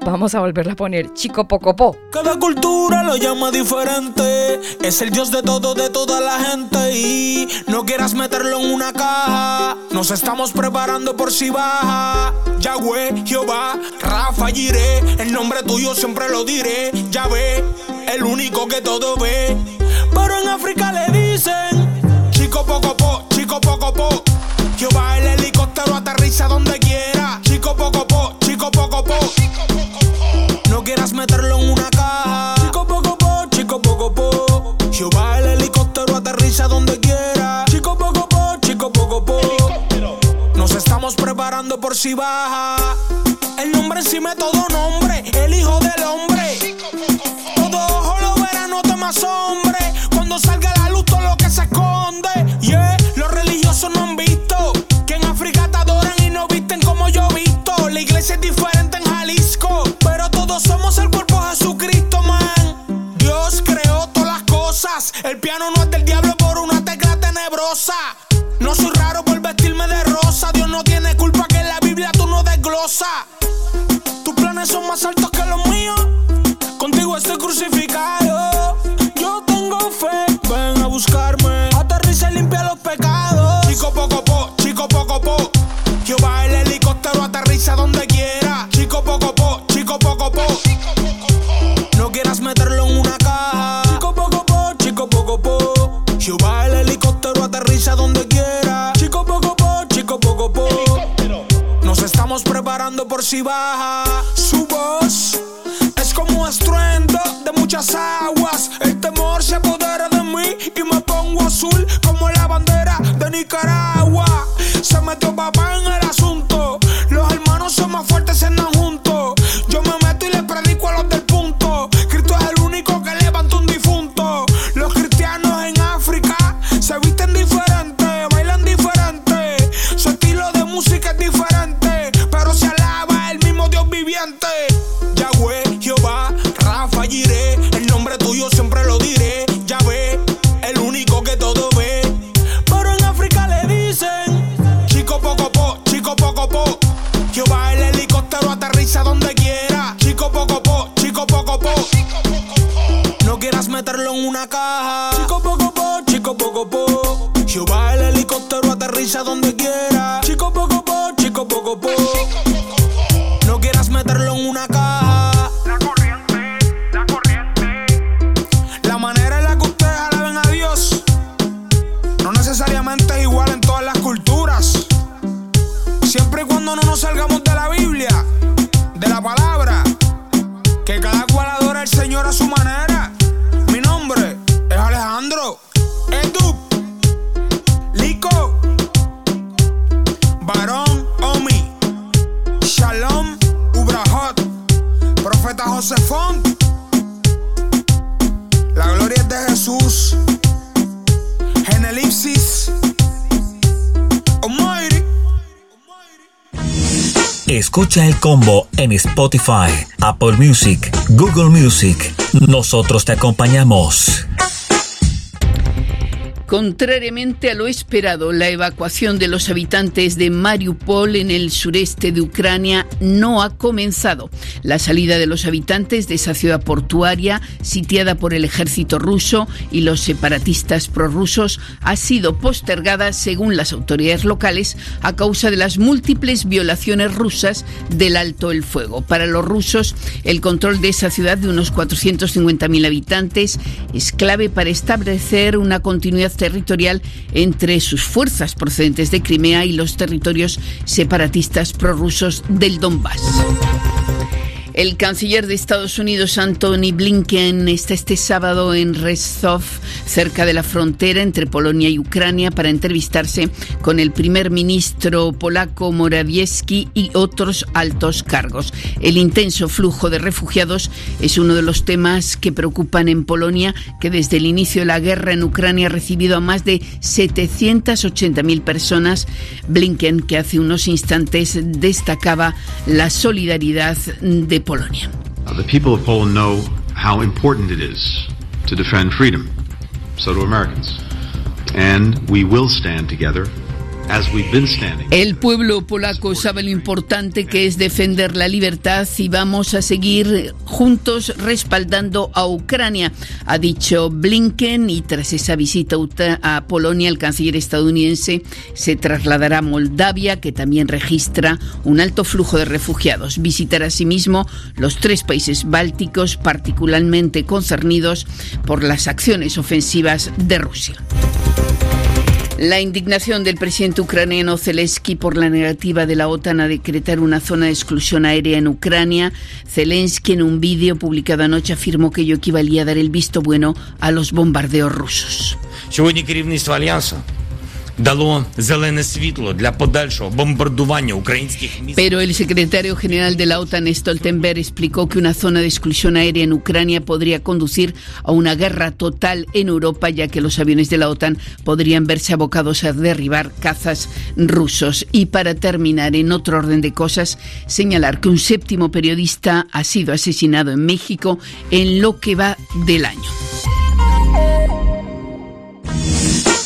vamos a volverla a poner Chico Pocopó. Cada cultura lo llama diferente. Es el dios de todo, de toda la gente. Y no quieras meterlo en una caja. Nos estamos preparando por si baja. Yahweh, Jehová, Rafa, Jiré. El nombre tuyo siempre lo diré. Ya ve, el único que todo ve. Pero en África le dicen: Chico Pocopó, Chico Pocopó. Jehová, el helicóptero aterriza donde quiera. Chico Pocopó, Chico Pocopó. No quieras meterlo en una caja. Chico poco po, chico poco po. Jehová el helicóptero aterriza donde quiera. Chico poco po, chico poco po. Nos estamos preparando por si baja. El nombre encima de todo nombre, el hijo del hombre. Todo ojo lo verá, no temas hombre. Cuando salga la luz todo lo que se esconde. Yeah, los religiosos no han visto que en África te adoran y no visten como yo visto. La iglesia es diferente somos el cuerpo Jesucristo, man. Dios creó todas las cosas. El piano no es del diablo por una tecla tenebrosa. No soy raro por vestirme de rosa. Dios no tiene culpa que en la Biblia tú no desglosas. Por si baja. Su voz es como estruendo de muchas aguas. El temor se apodera de mí y me pongo azul como la bandera de Nicaragua. Se metió papá en el asunto. Los hermanos son más fuertes Escucha el combo en Spotify, Apple Music, Google Music. Nosotros te acompañamos. Contrariamente a lo esperado, la evacuación de los habitantes de Mariupol en el sureste de Ucrania no ha comenzado. La salida de los habitantes de esa ciudad portuaria, sitiada por el ejército ruso y los separatistas prorrusos, ha sido postergada, según las autoridades locales, a causa de las múltiples violaciones rusas del alto el fuego. Para los rusos, el control de esa ciudad de unos 450.000 habitantes es clave para establecer una continuidad territorial entre sus fuerzas procedentes de Crimea y los territorios separatistas prorrusos del Donbass. El canciller de Estados Unidos, Anthony Blinken, está este sábado en Rostov, cerca de la frontera entre Polonia y Ucrania, para entrevistarse con el primer ministro polaco Morawiecki y otros altos cargos. El intenso flujo de refugiados es uno de los temas que preocupan en Polonia, que desde el inicio de la guerra en Ucrania ha recibido a más de 780.000 personas. Blinken, que hace unos instantes destacaba la solidaridad de Polonia. The people of Poland know how important it is to defend freedom. So do Americans. And we will stand together el pueblo polaco sabe lo importante que es defender la libertad y vamos a seguir juntos respaldando a Ucrania, ha dicho Blinken y tras esa visita a Polonia el canciller estadounidense se trasladará a Moldavia que también registra un alto flujo de refugiados. Visitará asimismo los tres países bálticos particularmente concernidos por las acciones ofensivas de Rusia. La indignación del presidente ucraniano Zelensky por la negativa de la OTAN a decretar una zona de exclusión aérea en Ucrania. Zelensky en un vídeo publicado anoche afirmó que ello equivalía a dar el visto bueno a los bombardeos rusos. Pero el secretario general de la OTAN, Stoltenberg, explicó que una zona de exclusión aérea en Ucrania podría conducir a una guerra total en Europa, ya que los aviones de la OTAN podrían verse abocados a derribar cazas rusos. Y para terminar, en otro orden de cosas, señalar que un séptimo periodista ha sido asesinado en México en lo que va del año.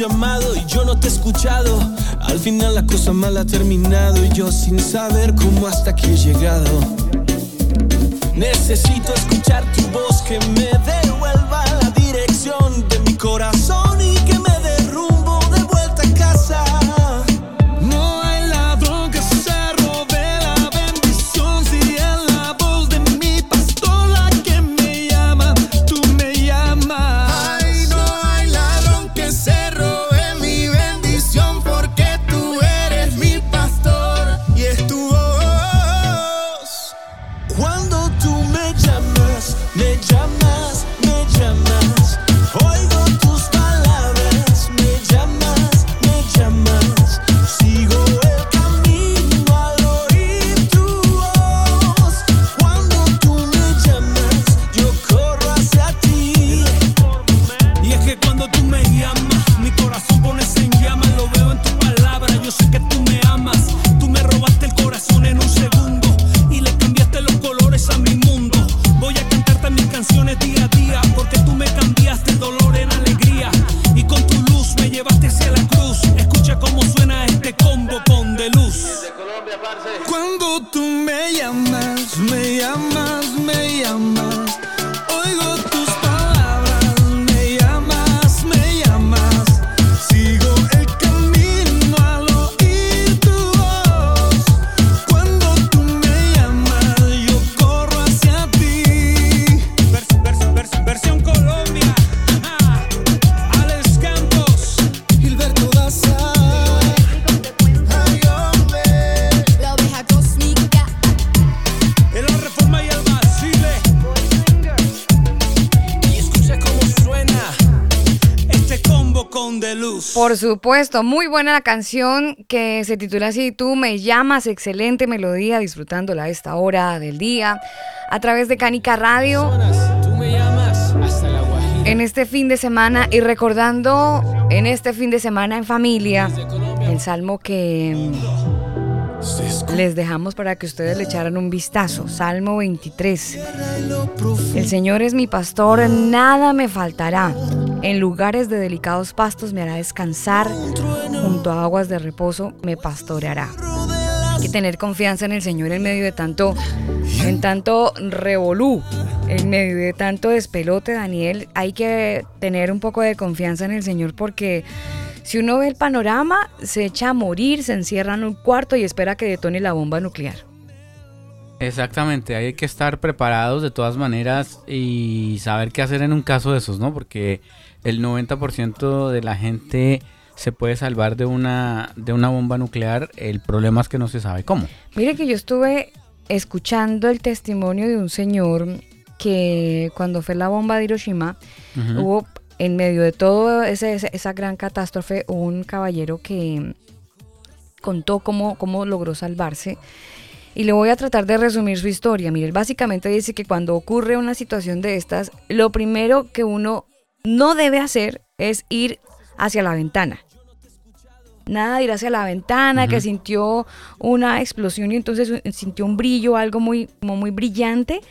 Y yo no te he escuchado. Al final la cosa mal ha terminado y yo sin saber cómo hasta aquí he llegado. Necesito escuchar tu voz que me devuelva la dirección de mi corazón supuesto, muy buena la canción que se titula así, Tú me llamas, excelente melodía, disfrutándola a esta hora del día, a través de Canica Radio, Tú me llamas hasta la guajira. en este fin de semana y recordando en este fin de semana en familia el salmo que les dejamos para que ustedes le echaran un vistazo, Salmo 23. El Señor es mi pastor, nada me faltará. En lugares de delicados pastos me hará descansar, junto a aguas de reposo me pastoreará. Hay que tener confianza en el Señor en medio de tanto, en tanto revolú, en medio de tanto despelote, Daniel. Hay que tener un poco de confianza en el Señor porque si uno ve el panorama, se echa a morir, se encierra en un cuarto y espera que detone la bomba nuclear. Exactamente, hay que estar preparados de todas maneras y saber qué hacer en un caso de esos, ¿no? Porque el 90% de la gente se puede salvar de una, de una bomba nuclear, el problema es que no se sabe cómo. Mire que yo estuve escuchando el testimonio de un señor que cuando fue la bomba de Hiroshima, hubo en medio de ese- esa gran catástrofe un caballero que contó cómo, cómo logró salvarse. Y le voy a tratar de resumir su historia. Mire, básicamente dice que cuando ocurre una situación de estas, lo primero que uno no debe hacer es ir hacia la ventana. Nada de ir hacia la ventana, que sintió una explosión y entonces sintió un brillo, algo muy, como muy brillante.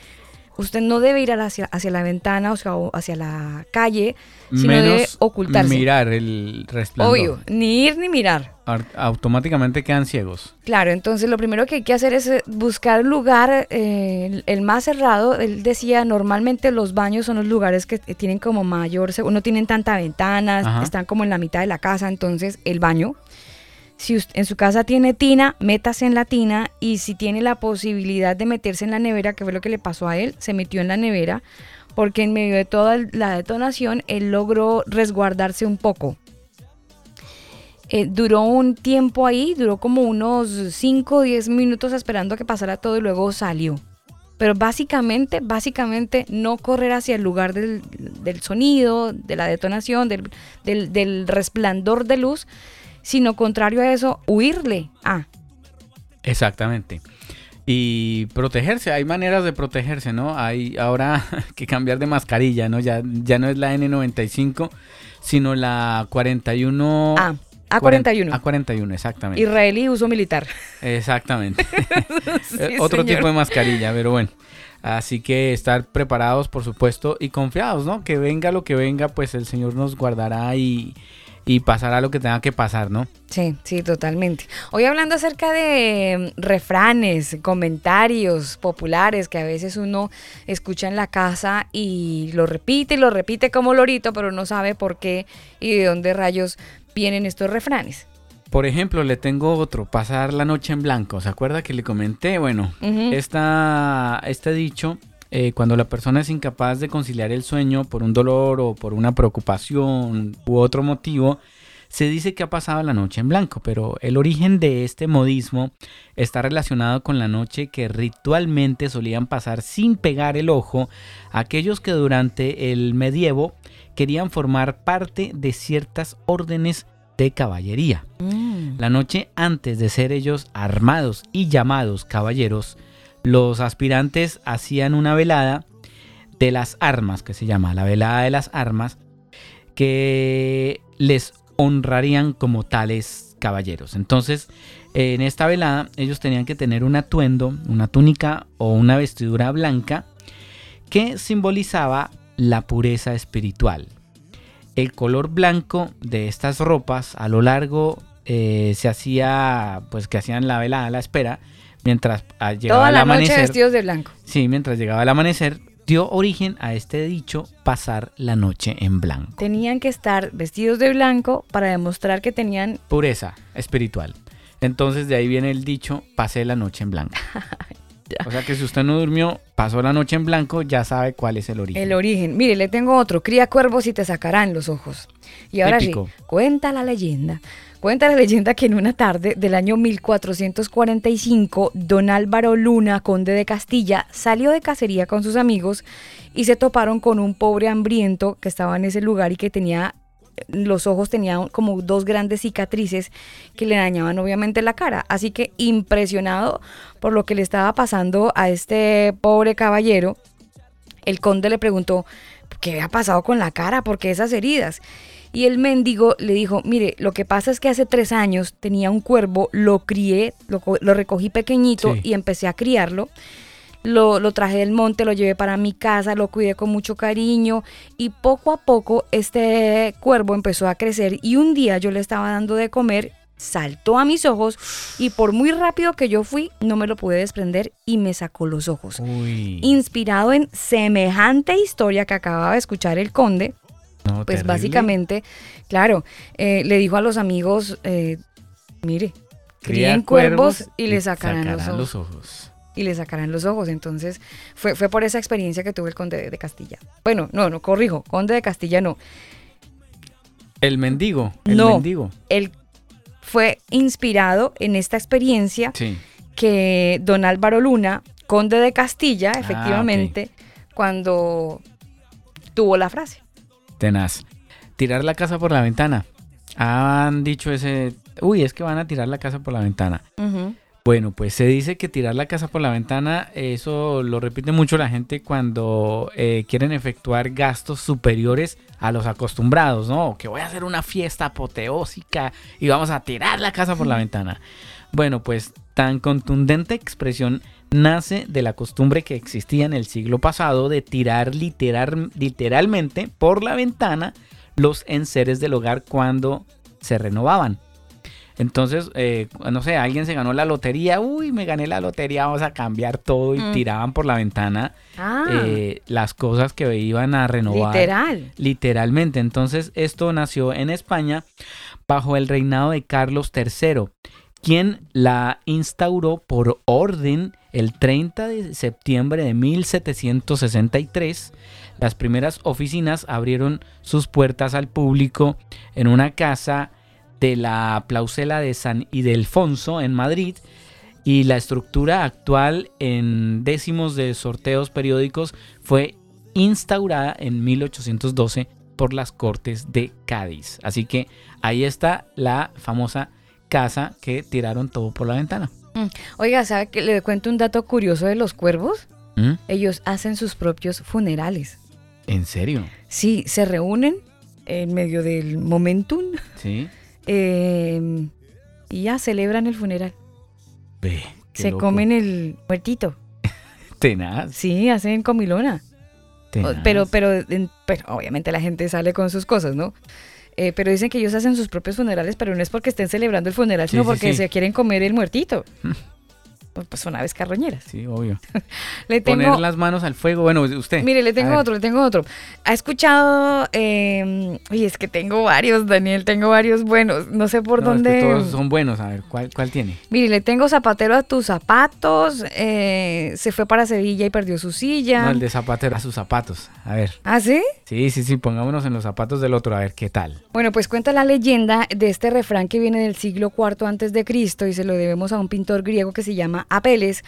Usted no debe ir hacia, hacia la ventana o sea, o hacia la calle, sino debe Menos ocultarse. mirar el resplandor. Obvio, ni ir ni mirar. Ar- Automáticamente quedan ciegos. Claro, entonces lo primero que hay que hacer es eh, buscar lugar, eh, el, más cerrado. Él decía, normalmente los baños son los lugares que tienen como mayor, no tienen tanta ventanas, Ajá. están como en la mitad de la casa, entonces el baño. Si en su casa tiene tina, métase en la tina y si tiene la posibilidad de meterse en la nevera, que fue lo que le pasó a él, se metió en la nevera porque en medio de toda la detonación él logró resguardarse un poco. Eh, duró un tiempo ahí, duró como unos 5 o 10 minutos esperando que pasara todo y luego salió. Pero básicamente, básicamente no correr hacia el lugar del, del sonido, de la detonación, del- del resplandor de luz, sino contrario a eso, huirle. Ah, Exactamente. Y protegerse, hay maneras de protegerse, ¿no? Hay ahora que cambiar de mascarilla, ¿no? Ya, ya no es la N95, sino la 41... Ah, A41. A41, exactamente. israelí uso militar. Exactamente. Sí, Eh, Otro señor. tipo de mascarilla, pero bueno. Así que estar preparados, por supuesto, y confiados, ¿no? Que venga lo que venga, pues el Señor nos guardará y, y pasará lo que tenga que pasar, ¿no? Sí, sí, totalmente. Hoy hablando acerca de mm, refranes, comentarios populares que a veces uno escucha en la casa y lo repite y lo repite como lorito, pero no sabe por qué y de dónde rayos vienen estos refranes. Por ejemplo, le tengo otro, pasar la noche en blanco. ¿Se acuerda que le comenté? Bueno, Ujú. esta- este dicho, eh, cuando la persona es incapaz de conciliar el sueño por un dolor o por una preocupación u otro motivo, se dice que ha pasado la noche en blanco, pero el origen de este modismo está relacionado con la noche que ritualmente solían pasar sin pegar el ojo aquellos que durante el medievo querían formar parte de ciertas órdenes de caballería. La noche antes de ser ellos armados y llamados caballeros, los aspirantes hacían una velada de las armas, que se llama la velada de las armas, que les honrarían como tales caballeros. Entonces, en esta velada ellos tenían que tener un atuendo, una túnica o una vestidura blanca que simbolizaba la pureza espiritual. El color blanco de estas ropas a lo largo eh, se hacía, pues que hacían la velada a la espera, mientras llegaba Toda el la noche amanecer. vestidos de blanco. Sí, mientras llegaba el amanecer, dio origen a este dicho pasar la noche en blanco. Tenían que estar vestidos de blanco para demostrar que tenían Pureza espiritual. Entonces de ahí viene el dicho, pasé la noche en blanco. o sea que si usted no durmió, pasó la noche en blanco, ya sabe cuál es el origen. el origen. Mire, le tengo otro. Cría cuervos y te sacarán los ojos. Y ahora Típico. sí, cuenta la leyenda. Cuenta la leyenda que en una tarde del año 1445, don Álvaro Luna, conde de Castilla, salió de cacería con sus amigos y se toparon con un pobre hambriento que estaba en ese lugar y que tenía los ojos tenían como dos grandes cicatrices que le dañaban obviamente la cara. Así que impresionado por lo que le estaba pasando a este pobre caballero, el conde le preguntó qué había pasado con la cara, por qué esas heridas. Y el mendigo le dijo, mire, lo que pasa es que hace tres años tenía un cuervo, lo crié, lo, co- lo recogí pequeñito Sí. y empecé a criarlo. Lo, lo traje del monte, lo llevé para mi casa, lo cuidé con mucho cariño y poco a poco este cuervo empezó a crecer y un día yo le estaba dando de comer, saltó a mis ojos y por muy rápido que yo fui no me lo pude desprender y me sacó los ojos. Uy, Inspirado en semejante historia que acababa de escuchar el conde, no, pues terrible. básicamente, claro, eh, le dijo a los amigos, eh, mire, Cría críen cuervos y le sacarán, los, ojos, los ojos. Y le sacarán los ojos. Entonces, fue, fue por esa experiencia que tuvo el conde de, Castilla. Bueno, no, no, corrijo, conde de Castilla no. El mendigo, el no, mendigo. él fue inspirado en esta experiencia Sí. que don Álvaro Luna, conde de Castilla, Ah, efectivamente, cuando tuvo la frase. Tenaz. Tirar la casa por la ventana. Han dicho ese... Uy, es que van a tirar la casa por la ventana. Bueno, pues se dice que tirar la casa por la ventana, eso lo repite mucho la gente cuando eh, quieren efectuar gastos superiores a los acostumbrados, ¿no? Que voy a hacer una fiesta apoteósica y vamos a tirar la casa por la ventana. Bueno, pues tan contundente expresión nace de la costumbre que existía en el siglo pasado de tirar literal- literalmente por la ventana los enseres del hogar cuando se renovaban. Entonces, eh, no sé, alguien se ganó la lotería, uy, me gané la lotería, vamos a cambiar todo y Mm. tiraban por la ventana Ah, eh, las cosas que iban a renovar. literal. Literalmente. Entonces, esto nació en España bajo el reinado de Carlos III, quien la instauró por orden el 30 de septiembre de 1763. Las primeras oficinas abrieron sus puertas al público en una casa de la Plausela de San Ildefonso en Madrid y la estructura actual en décimos de sorteos periódicos fue instaurada en 1812 por las Cortes de Cádiz. Así que ahí está la famosa casa que tiraron todo por la ventana. Mm. Oiga, ¿sabe que le cuento un dato curioso de los cuervos? ¿Mm? Ellos hacen sus propios funerales. ¿En serio? Sí, se reúnen en medio del momentum Sí. eh, y ya celebran el funeral. Ve. se loco. comen el muertito. Tenaz. Sí, hacen comilona. tenaz. Pero, pero, pero obviamente la gente sale con sus cosas, ¿no? Eh, pero dicen que ellos hacen sus propios funerales, pero no es porque estén celebrando el funeral, Sí, sino sí, porque sí. se quieren comer el muertito. pues son aves carroñeras. Sí, obvio. Le tengo, Poner las manos al fuego. Bueno, usted. Mire, le tengo otro, le tengo otro. ¿Ha escuchado? Eh, oye, es que tengo varios, Daniel, tengo varios buenos. No sé por No, es que dónde. todos son buenos. A ver, ¿cuál, cuál tiene? Mire, le tengo zapatero a tus zapatos. eh, se fue para Sevilla y perdió su silla. No, el de zapatero a sus zapatos. A ver. ¿Ah, sí? Sí, sí, sí, pongámonos en los zapatos del otro, a ver qué tal. Bueno, pues cuenta la leyenda de este refrán que viene del siglo IV antes de Cristo y se lo debemos a un pintor griego que se llama Apeles,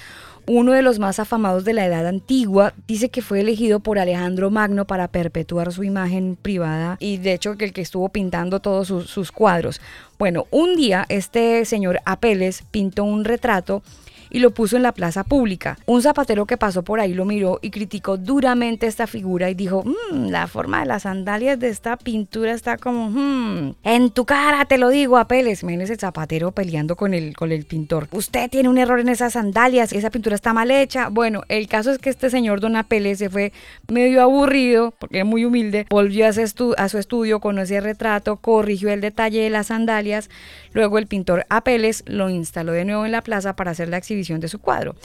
uno de los más afamados de la Edad Antigua. Dice que fue elegido por Alejandro Magno para perpetuar su imagen privada y de hecho que el que estuvo pintando todos sus, sus cuadros. Bueno, un día este señor Apeles pintó un retrato y lo puso en la plaza pública. Un zapatero que pasó por ahí lo miró y criticó duramente esta figura y dijo, "Mm, la forma de las sandalias de esta pintura está como, "Mm, en tu cara te lo digo, Apeles. Imagínese el zapatero peleando con el, con el pintor. Usted tiene un error en esas sandalias, esa pintura está mal hecha. Bueno, el caso es que este señor Don Apeles se fue medio aburrido, porque era muy humilde, volvió a su, estu- a su estudio, conoció el retrato, corrigió el detalle de las sandalias, luego el pintor Apeles lo instaló de nuevo en la plaza para hacer la exhibición de su cuadro.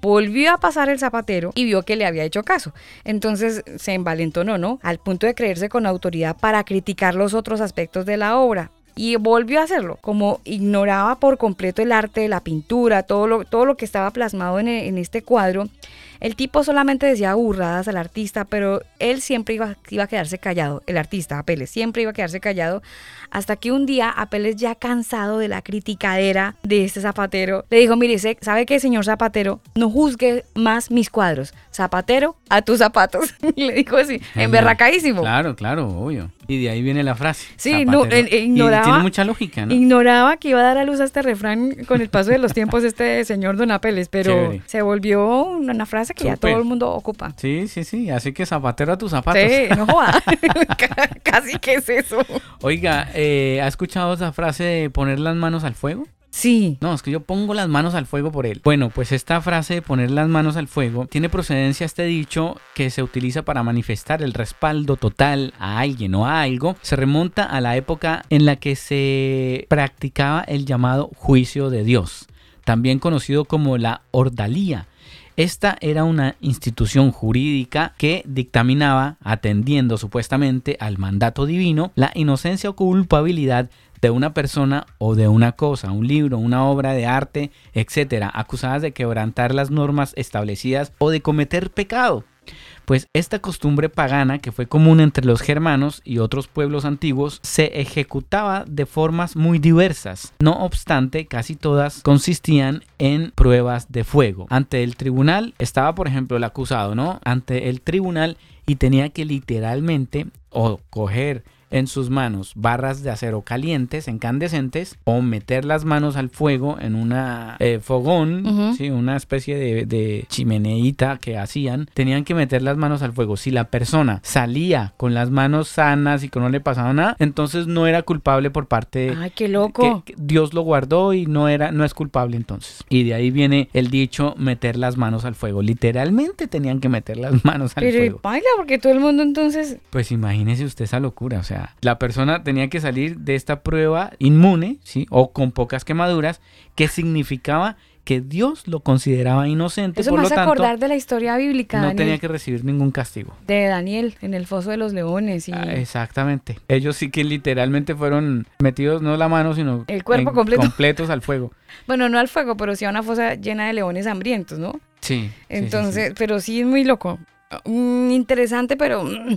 Volvió a pasar el zapatero y vio que le había hecho caso. Entonces se envalentonó, ¿no? Al punto de creerse con autoridad para criticar los otros aspectos de la obra. Y volvió a hacerlo, como ignoraba por completo el arte, la pintura, todo lo, todo lo que estaba plasmado en, en este cuadro. El tipo solamente decía burradas al artista, pero él siempre iba, iba a quedarse callado, el artista Apeles siempre iba a quedarse callado, hasta que un día Apeles ya cansado de la criticadera de este zapatero, le dijo, mire, ¿sabe qué, señor zapatero? No juzgue más mis cuadros. Zapatero, a tus zapatos. le dijo así, emberracadísimo. Claro, claro, obvio. Y de ahí viene la frase. Sí, no, Y ignoraba, tiene mucha lógica, ¿no? ignoraba que iba a dar a luz a este refrán con el paso de los tiempos este señor Don Apeles, pero Chévere. se volvió una, frase que ya todo el mundo ocupa. Sí, sí, sí. Así que zapatero a tus zapatos. Sí, no joda. Casi que es eso. Oiga, eh, ¿ha escuchado esa frase de poner las manos al fuego? Sí. No, es que yo pongo las manos al fuego por él. Bueno, pues esta frase de poner las manos al fuego tiene procedencia este dicho que se utiliza para manifestar el respaldo total a alguien o a algo. Se remonta a la época en la que se practicaba el llamado juicio de Dios, también conocido como la ordalía. Esta era una institución jurídica que dictaminaba, atendiendo supuestamente al mandato divino, la inocencia o culpabilidad de una persona o de una cosa, un libro, una obra de arte, etcétera, acusadas de quebrantar las normas establecidas o de cometer pecado. Pues esta costumbre pagana que fue común entre los germanos y otros pueblos antiguos se ejecutaba de formas muy diversas. No obstante, casi todas consistían en pruebas de fuego. Ante el tribunal estaba, por ejemplo, el acusado, ¿no? Ante el tribunal y tenía que literalmente o coger en sus manos barras de acero calientes, incandescentes, o meter las manos al fuego en una eh, fogón, Ujú. ¿sí? una especie de, de chimeneita que hacían, tenían que meter las manos al fuego. Si la persona salía con las manos sanas y que no le pasaba nada, entonces no era culpable por parte Ay, qué loco. que- que Dios lo guardó y no era no es culpable entonces. Y de ahí viene el dicho meter las manos al fuego. Literalmente tenían que meter las manos al Pero fuego. baila, porque todo el mundo entonces. Pues imagínese usted esa locura, o sea, la persona tenía que salir de esta prueba inmune, ¿sí? O con pocas quemaduras, que significaba que Dios lo consideraba inocente, Eso por me lo hace tanto acordar de la historia bíblica, no Daniel, tenía que recibir ningún castigo. de Daniel en el foso de los leones. Y Ah, Exactamente. Ellos sí que literalmente fueron metidos no la mano, sino El cuerpo en- completo. completos al fuego. Bueno, no al fuego, pero sí a una fosa llena de leones hambrientos, ¿no? Sí. sí, sí, Entonces, pero sí es muy loco. Mm, interesante, pero. mm,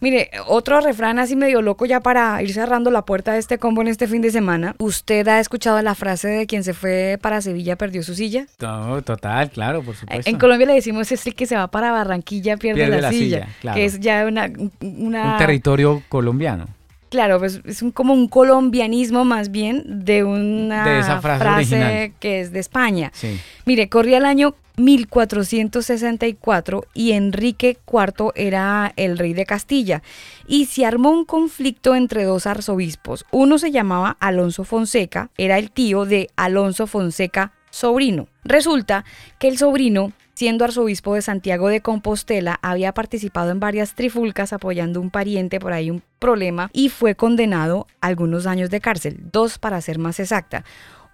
Mire, otro refrán así medio loco ya para ir cerrando la puerta de este combo en este fin de semana. ¿Usted ha escuchado la frase de quien se fue para Sevilla perdió su silla? No, total, claro, por supuesto. En Colombia le decimos es el que se va para Barranquilla pierde, Pierde la, la silla, silla, claro. que es ya una, una Un territorio colombiano. Claro, pues es un, como un colombianismo más bien de una De esa frase que es de España. Sí. Mire, corría el año 1464 y Enrique IV era el rey de Castilla y se armó un conflicto entre dos arzobispos. Uno se llamaba Alonso Fonseca, era el tío de Alonso Fonseca sobrino. Resulta que el sobrino siendo arzobispo de Santiago de Compostela, había participado en varias trifulcas apoyando a un pariente por ahí un problema y fue condenado a algunos años de cárcel, dos para ser más exacta.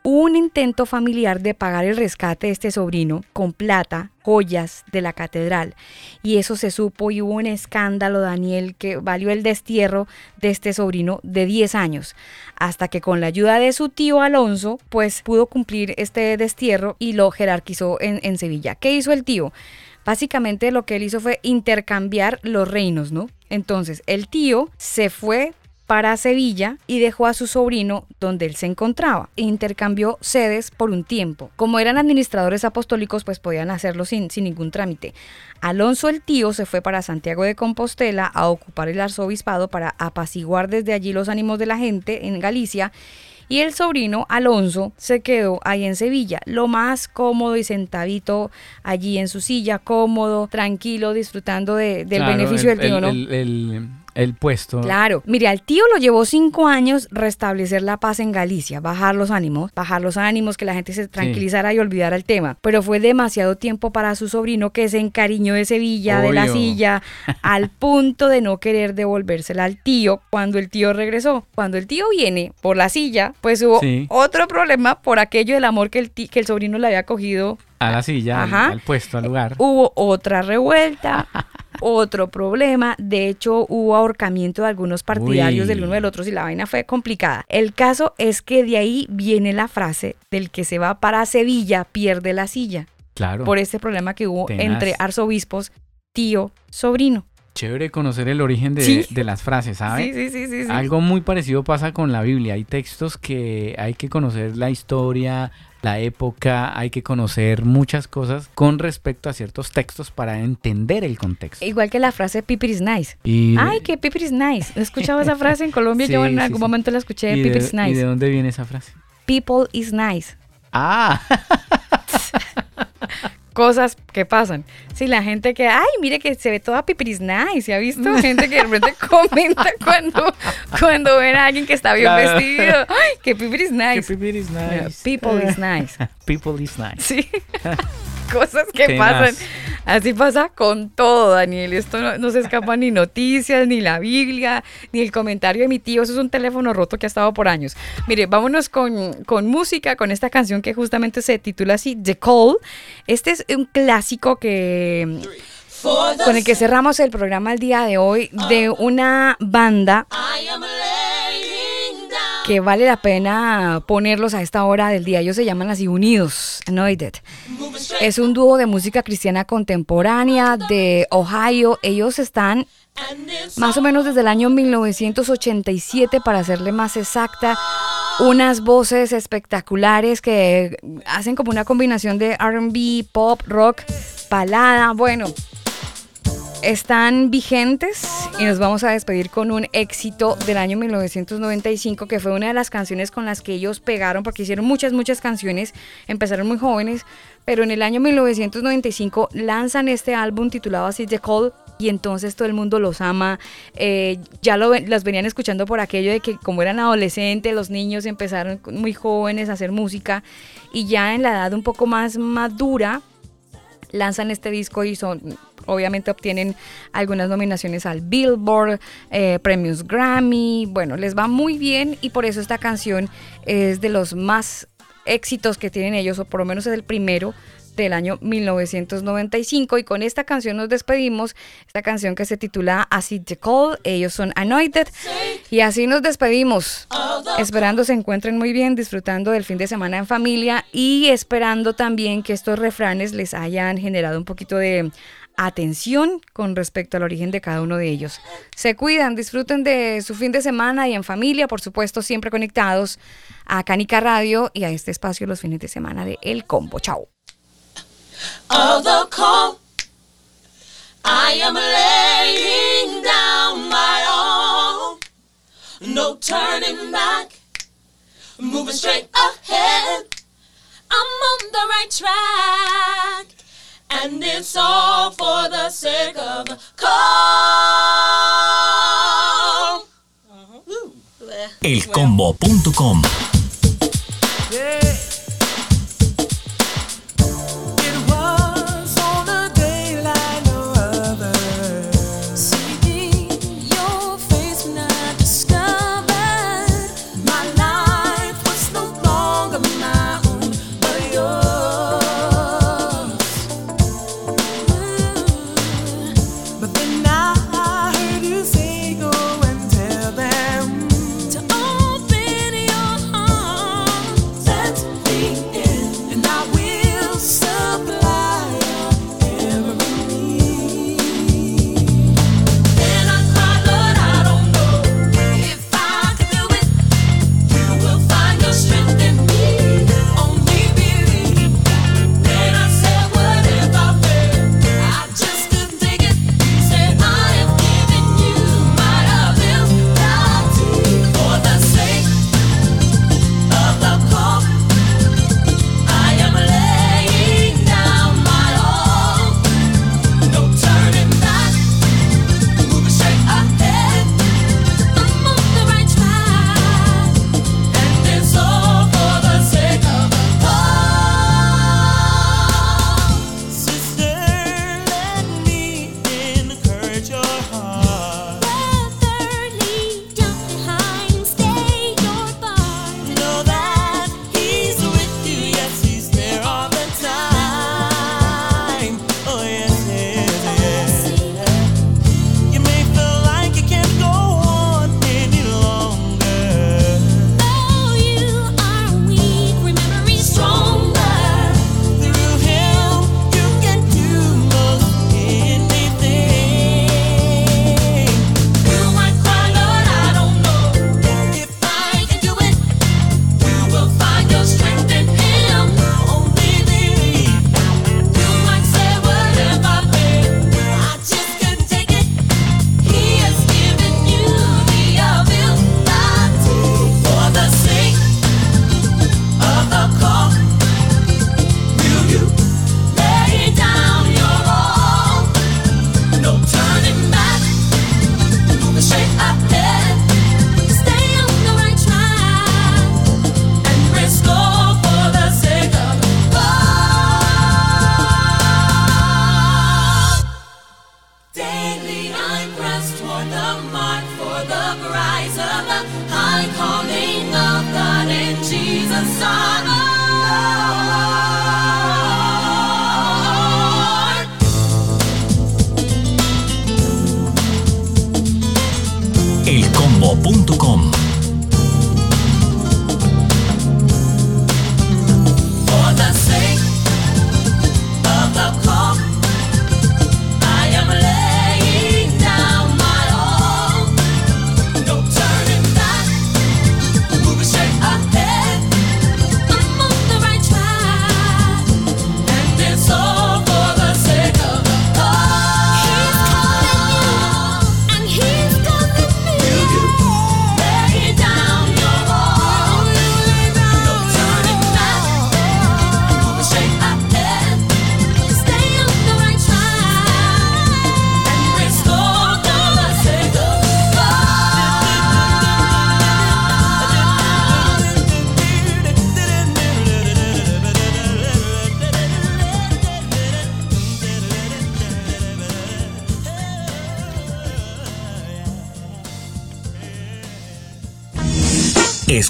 Un intento familiar de pagar el rescate de este sobrino con plata, joyas de la catedral. Y eso se supo y hubo un escándalo, Daniel, que valió el destierro de este sobrino de 10 años. Hasta que con la ayuda de su tío Alonso, pues pudo cumplir este destierro y lo jerarquizó en, en Sevilla. ¿Qué hizo el tío? Básicamente lo que él hizo fue intercambiar los reinos, ¿no? Entonces, el tío se fue para Sevilla y dejó a su sobrino donde él se encontraba. E intercambió sedes por un tiempo. Como eran administradores apostólicos, pues podían hacerlo sin, sin ningún trámite. Alonso el tío se fue para Santiago de Compostela a ocupar el arzobispado para apaciguar desde allí los ánimos de la gente en Galicia y el sobrino Alonso se quedó ahí en Sevilla, lo más cómodo y sentadito allí en su silla, cómodo, tranquilo, disfrutando de- del Claro, beneficio el- del tío, ¿no? el- el- el puesto. Claro, mire, al tío lo llevó cinco años restablecer la paz en Galicia, bajar los ánimos, bajar los ánimos, que la gente se tranquilizara y olvidara el tema. Pero fue demasiado tiempo para su sobrino que se encariñó de Sevilla, de la silla, al punto de no querer devolvérsela al tío cuando el tío regresó. Cuando el tío viene por la silla, pues hubo Sí. otro problema por aquello del amor que el, ti- que el sobrino le había cogido A la silla, al puesto, al lugar. Hubo otra revuelta, otro problema. De hecho, hubo ahorcamiento de algunos partidarios Uy. del uno del otro y la vaina fue complicada. El caso es que de ahí viene la frase del que se va para Sevilla pierde la silla. Claro. Por este problema que hubo Tenaz. entre arzobispos, tío, sobrino. Chévere conocer el origen de, Sí. de las frases, ¿sabes? Sí, sí, sí, sí, sí. Algo muy parecido pasa con la Biblia. Hay textos que hay que conocer la historia, la época, hay que conocer muchas cosas con respecto a ciertos textos para entender el contexto. Igual que la frase Piper is nice. Y- Ay, que Piper is nice. ¿He escuchado esa frase en Colombia? Yo Sí, en sí, algún sí. momento la escuché, ¿Y Piper de, is ¿Y nice. de dónde viene esa frase? People is nice. Ah, cosas que pasan. Sí, la gente que, ay, mire que se ve toda pipiris nice, ¿se ha visto? Gente que de repente comenta cuando, cuando ven a alguien que está bien Claro. vestido. Ay, que pipiris nice. Que people is nice. People is nice. People is nice. Sí. Cosas que pasan. Así pasa con todo, Daniel. Esto no, no se escapa ni noticias, ni la Biblia, ni el comentario de mi tío. Eso es un teléfono roto que ha estado por años. Mire, vámonos con, con música, con esta canción que justamente se titula así, The Call. Este es un clásico que con el que cerramos el programa el día de hoy de una banda que vale la pena ponerlos a esta hora del día. Ellos se llaman así Unidos, Anointed. Es un dúo de música cristiana contemporánea de Ohio. Ellos están más o menos desde el año 1987, para serle más exacta. Unas voces espectaculares que hacen como una combinación de RB, pop, rock, balada. Bueno, están vigentes y nos vamos a despedir con un éxito del año 1995 que fue una de las canciones con las que ellos pegaron porque hicieron muchas, muchas canciones, empezaron muy jóvenes, pero en el año 1995 lanzan este álbum titulado así The Call y entonces todo el mundo los ama. Eh, ya lo, ven- las venían escuchando por aquello de que como eran adolescentes, los niños empezaron muy jóvenes a hacer música y ya en la edad un poco más madura lanzan este disco y son obviamente obtienen algunas nominaciones al Billboard, eh, premios Grammy, bueno, les va muy bien y por eso esta canción es de los más éxitos que tienen ellos, o por lo menos es el primero del año 1995 y con esta canción nos despedimos, esta canción que se titula Acid the Call, ellos son Anointed. Y así nos despedimos, esperando se encuentren muy bien, disfrutando del fin de semana en familia y esperando también que estos refranes les hayan generado un poquito de atención con respecto al origen de cada uno de ellos. Se cuidan, disfruten de su fin de semana y en familia, por supuesto, siempre conectados a Canica Radio y a este espacio los fines de semana de El Combo. Chao. No turning back, moving straight ahead. I'm on the right track, and it's all for the sake of the call. elcombo.com. It was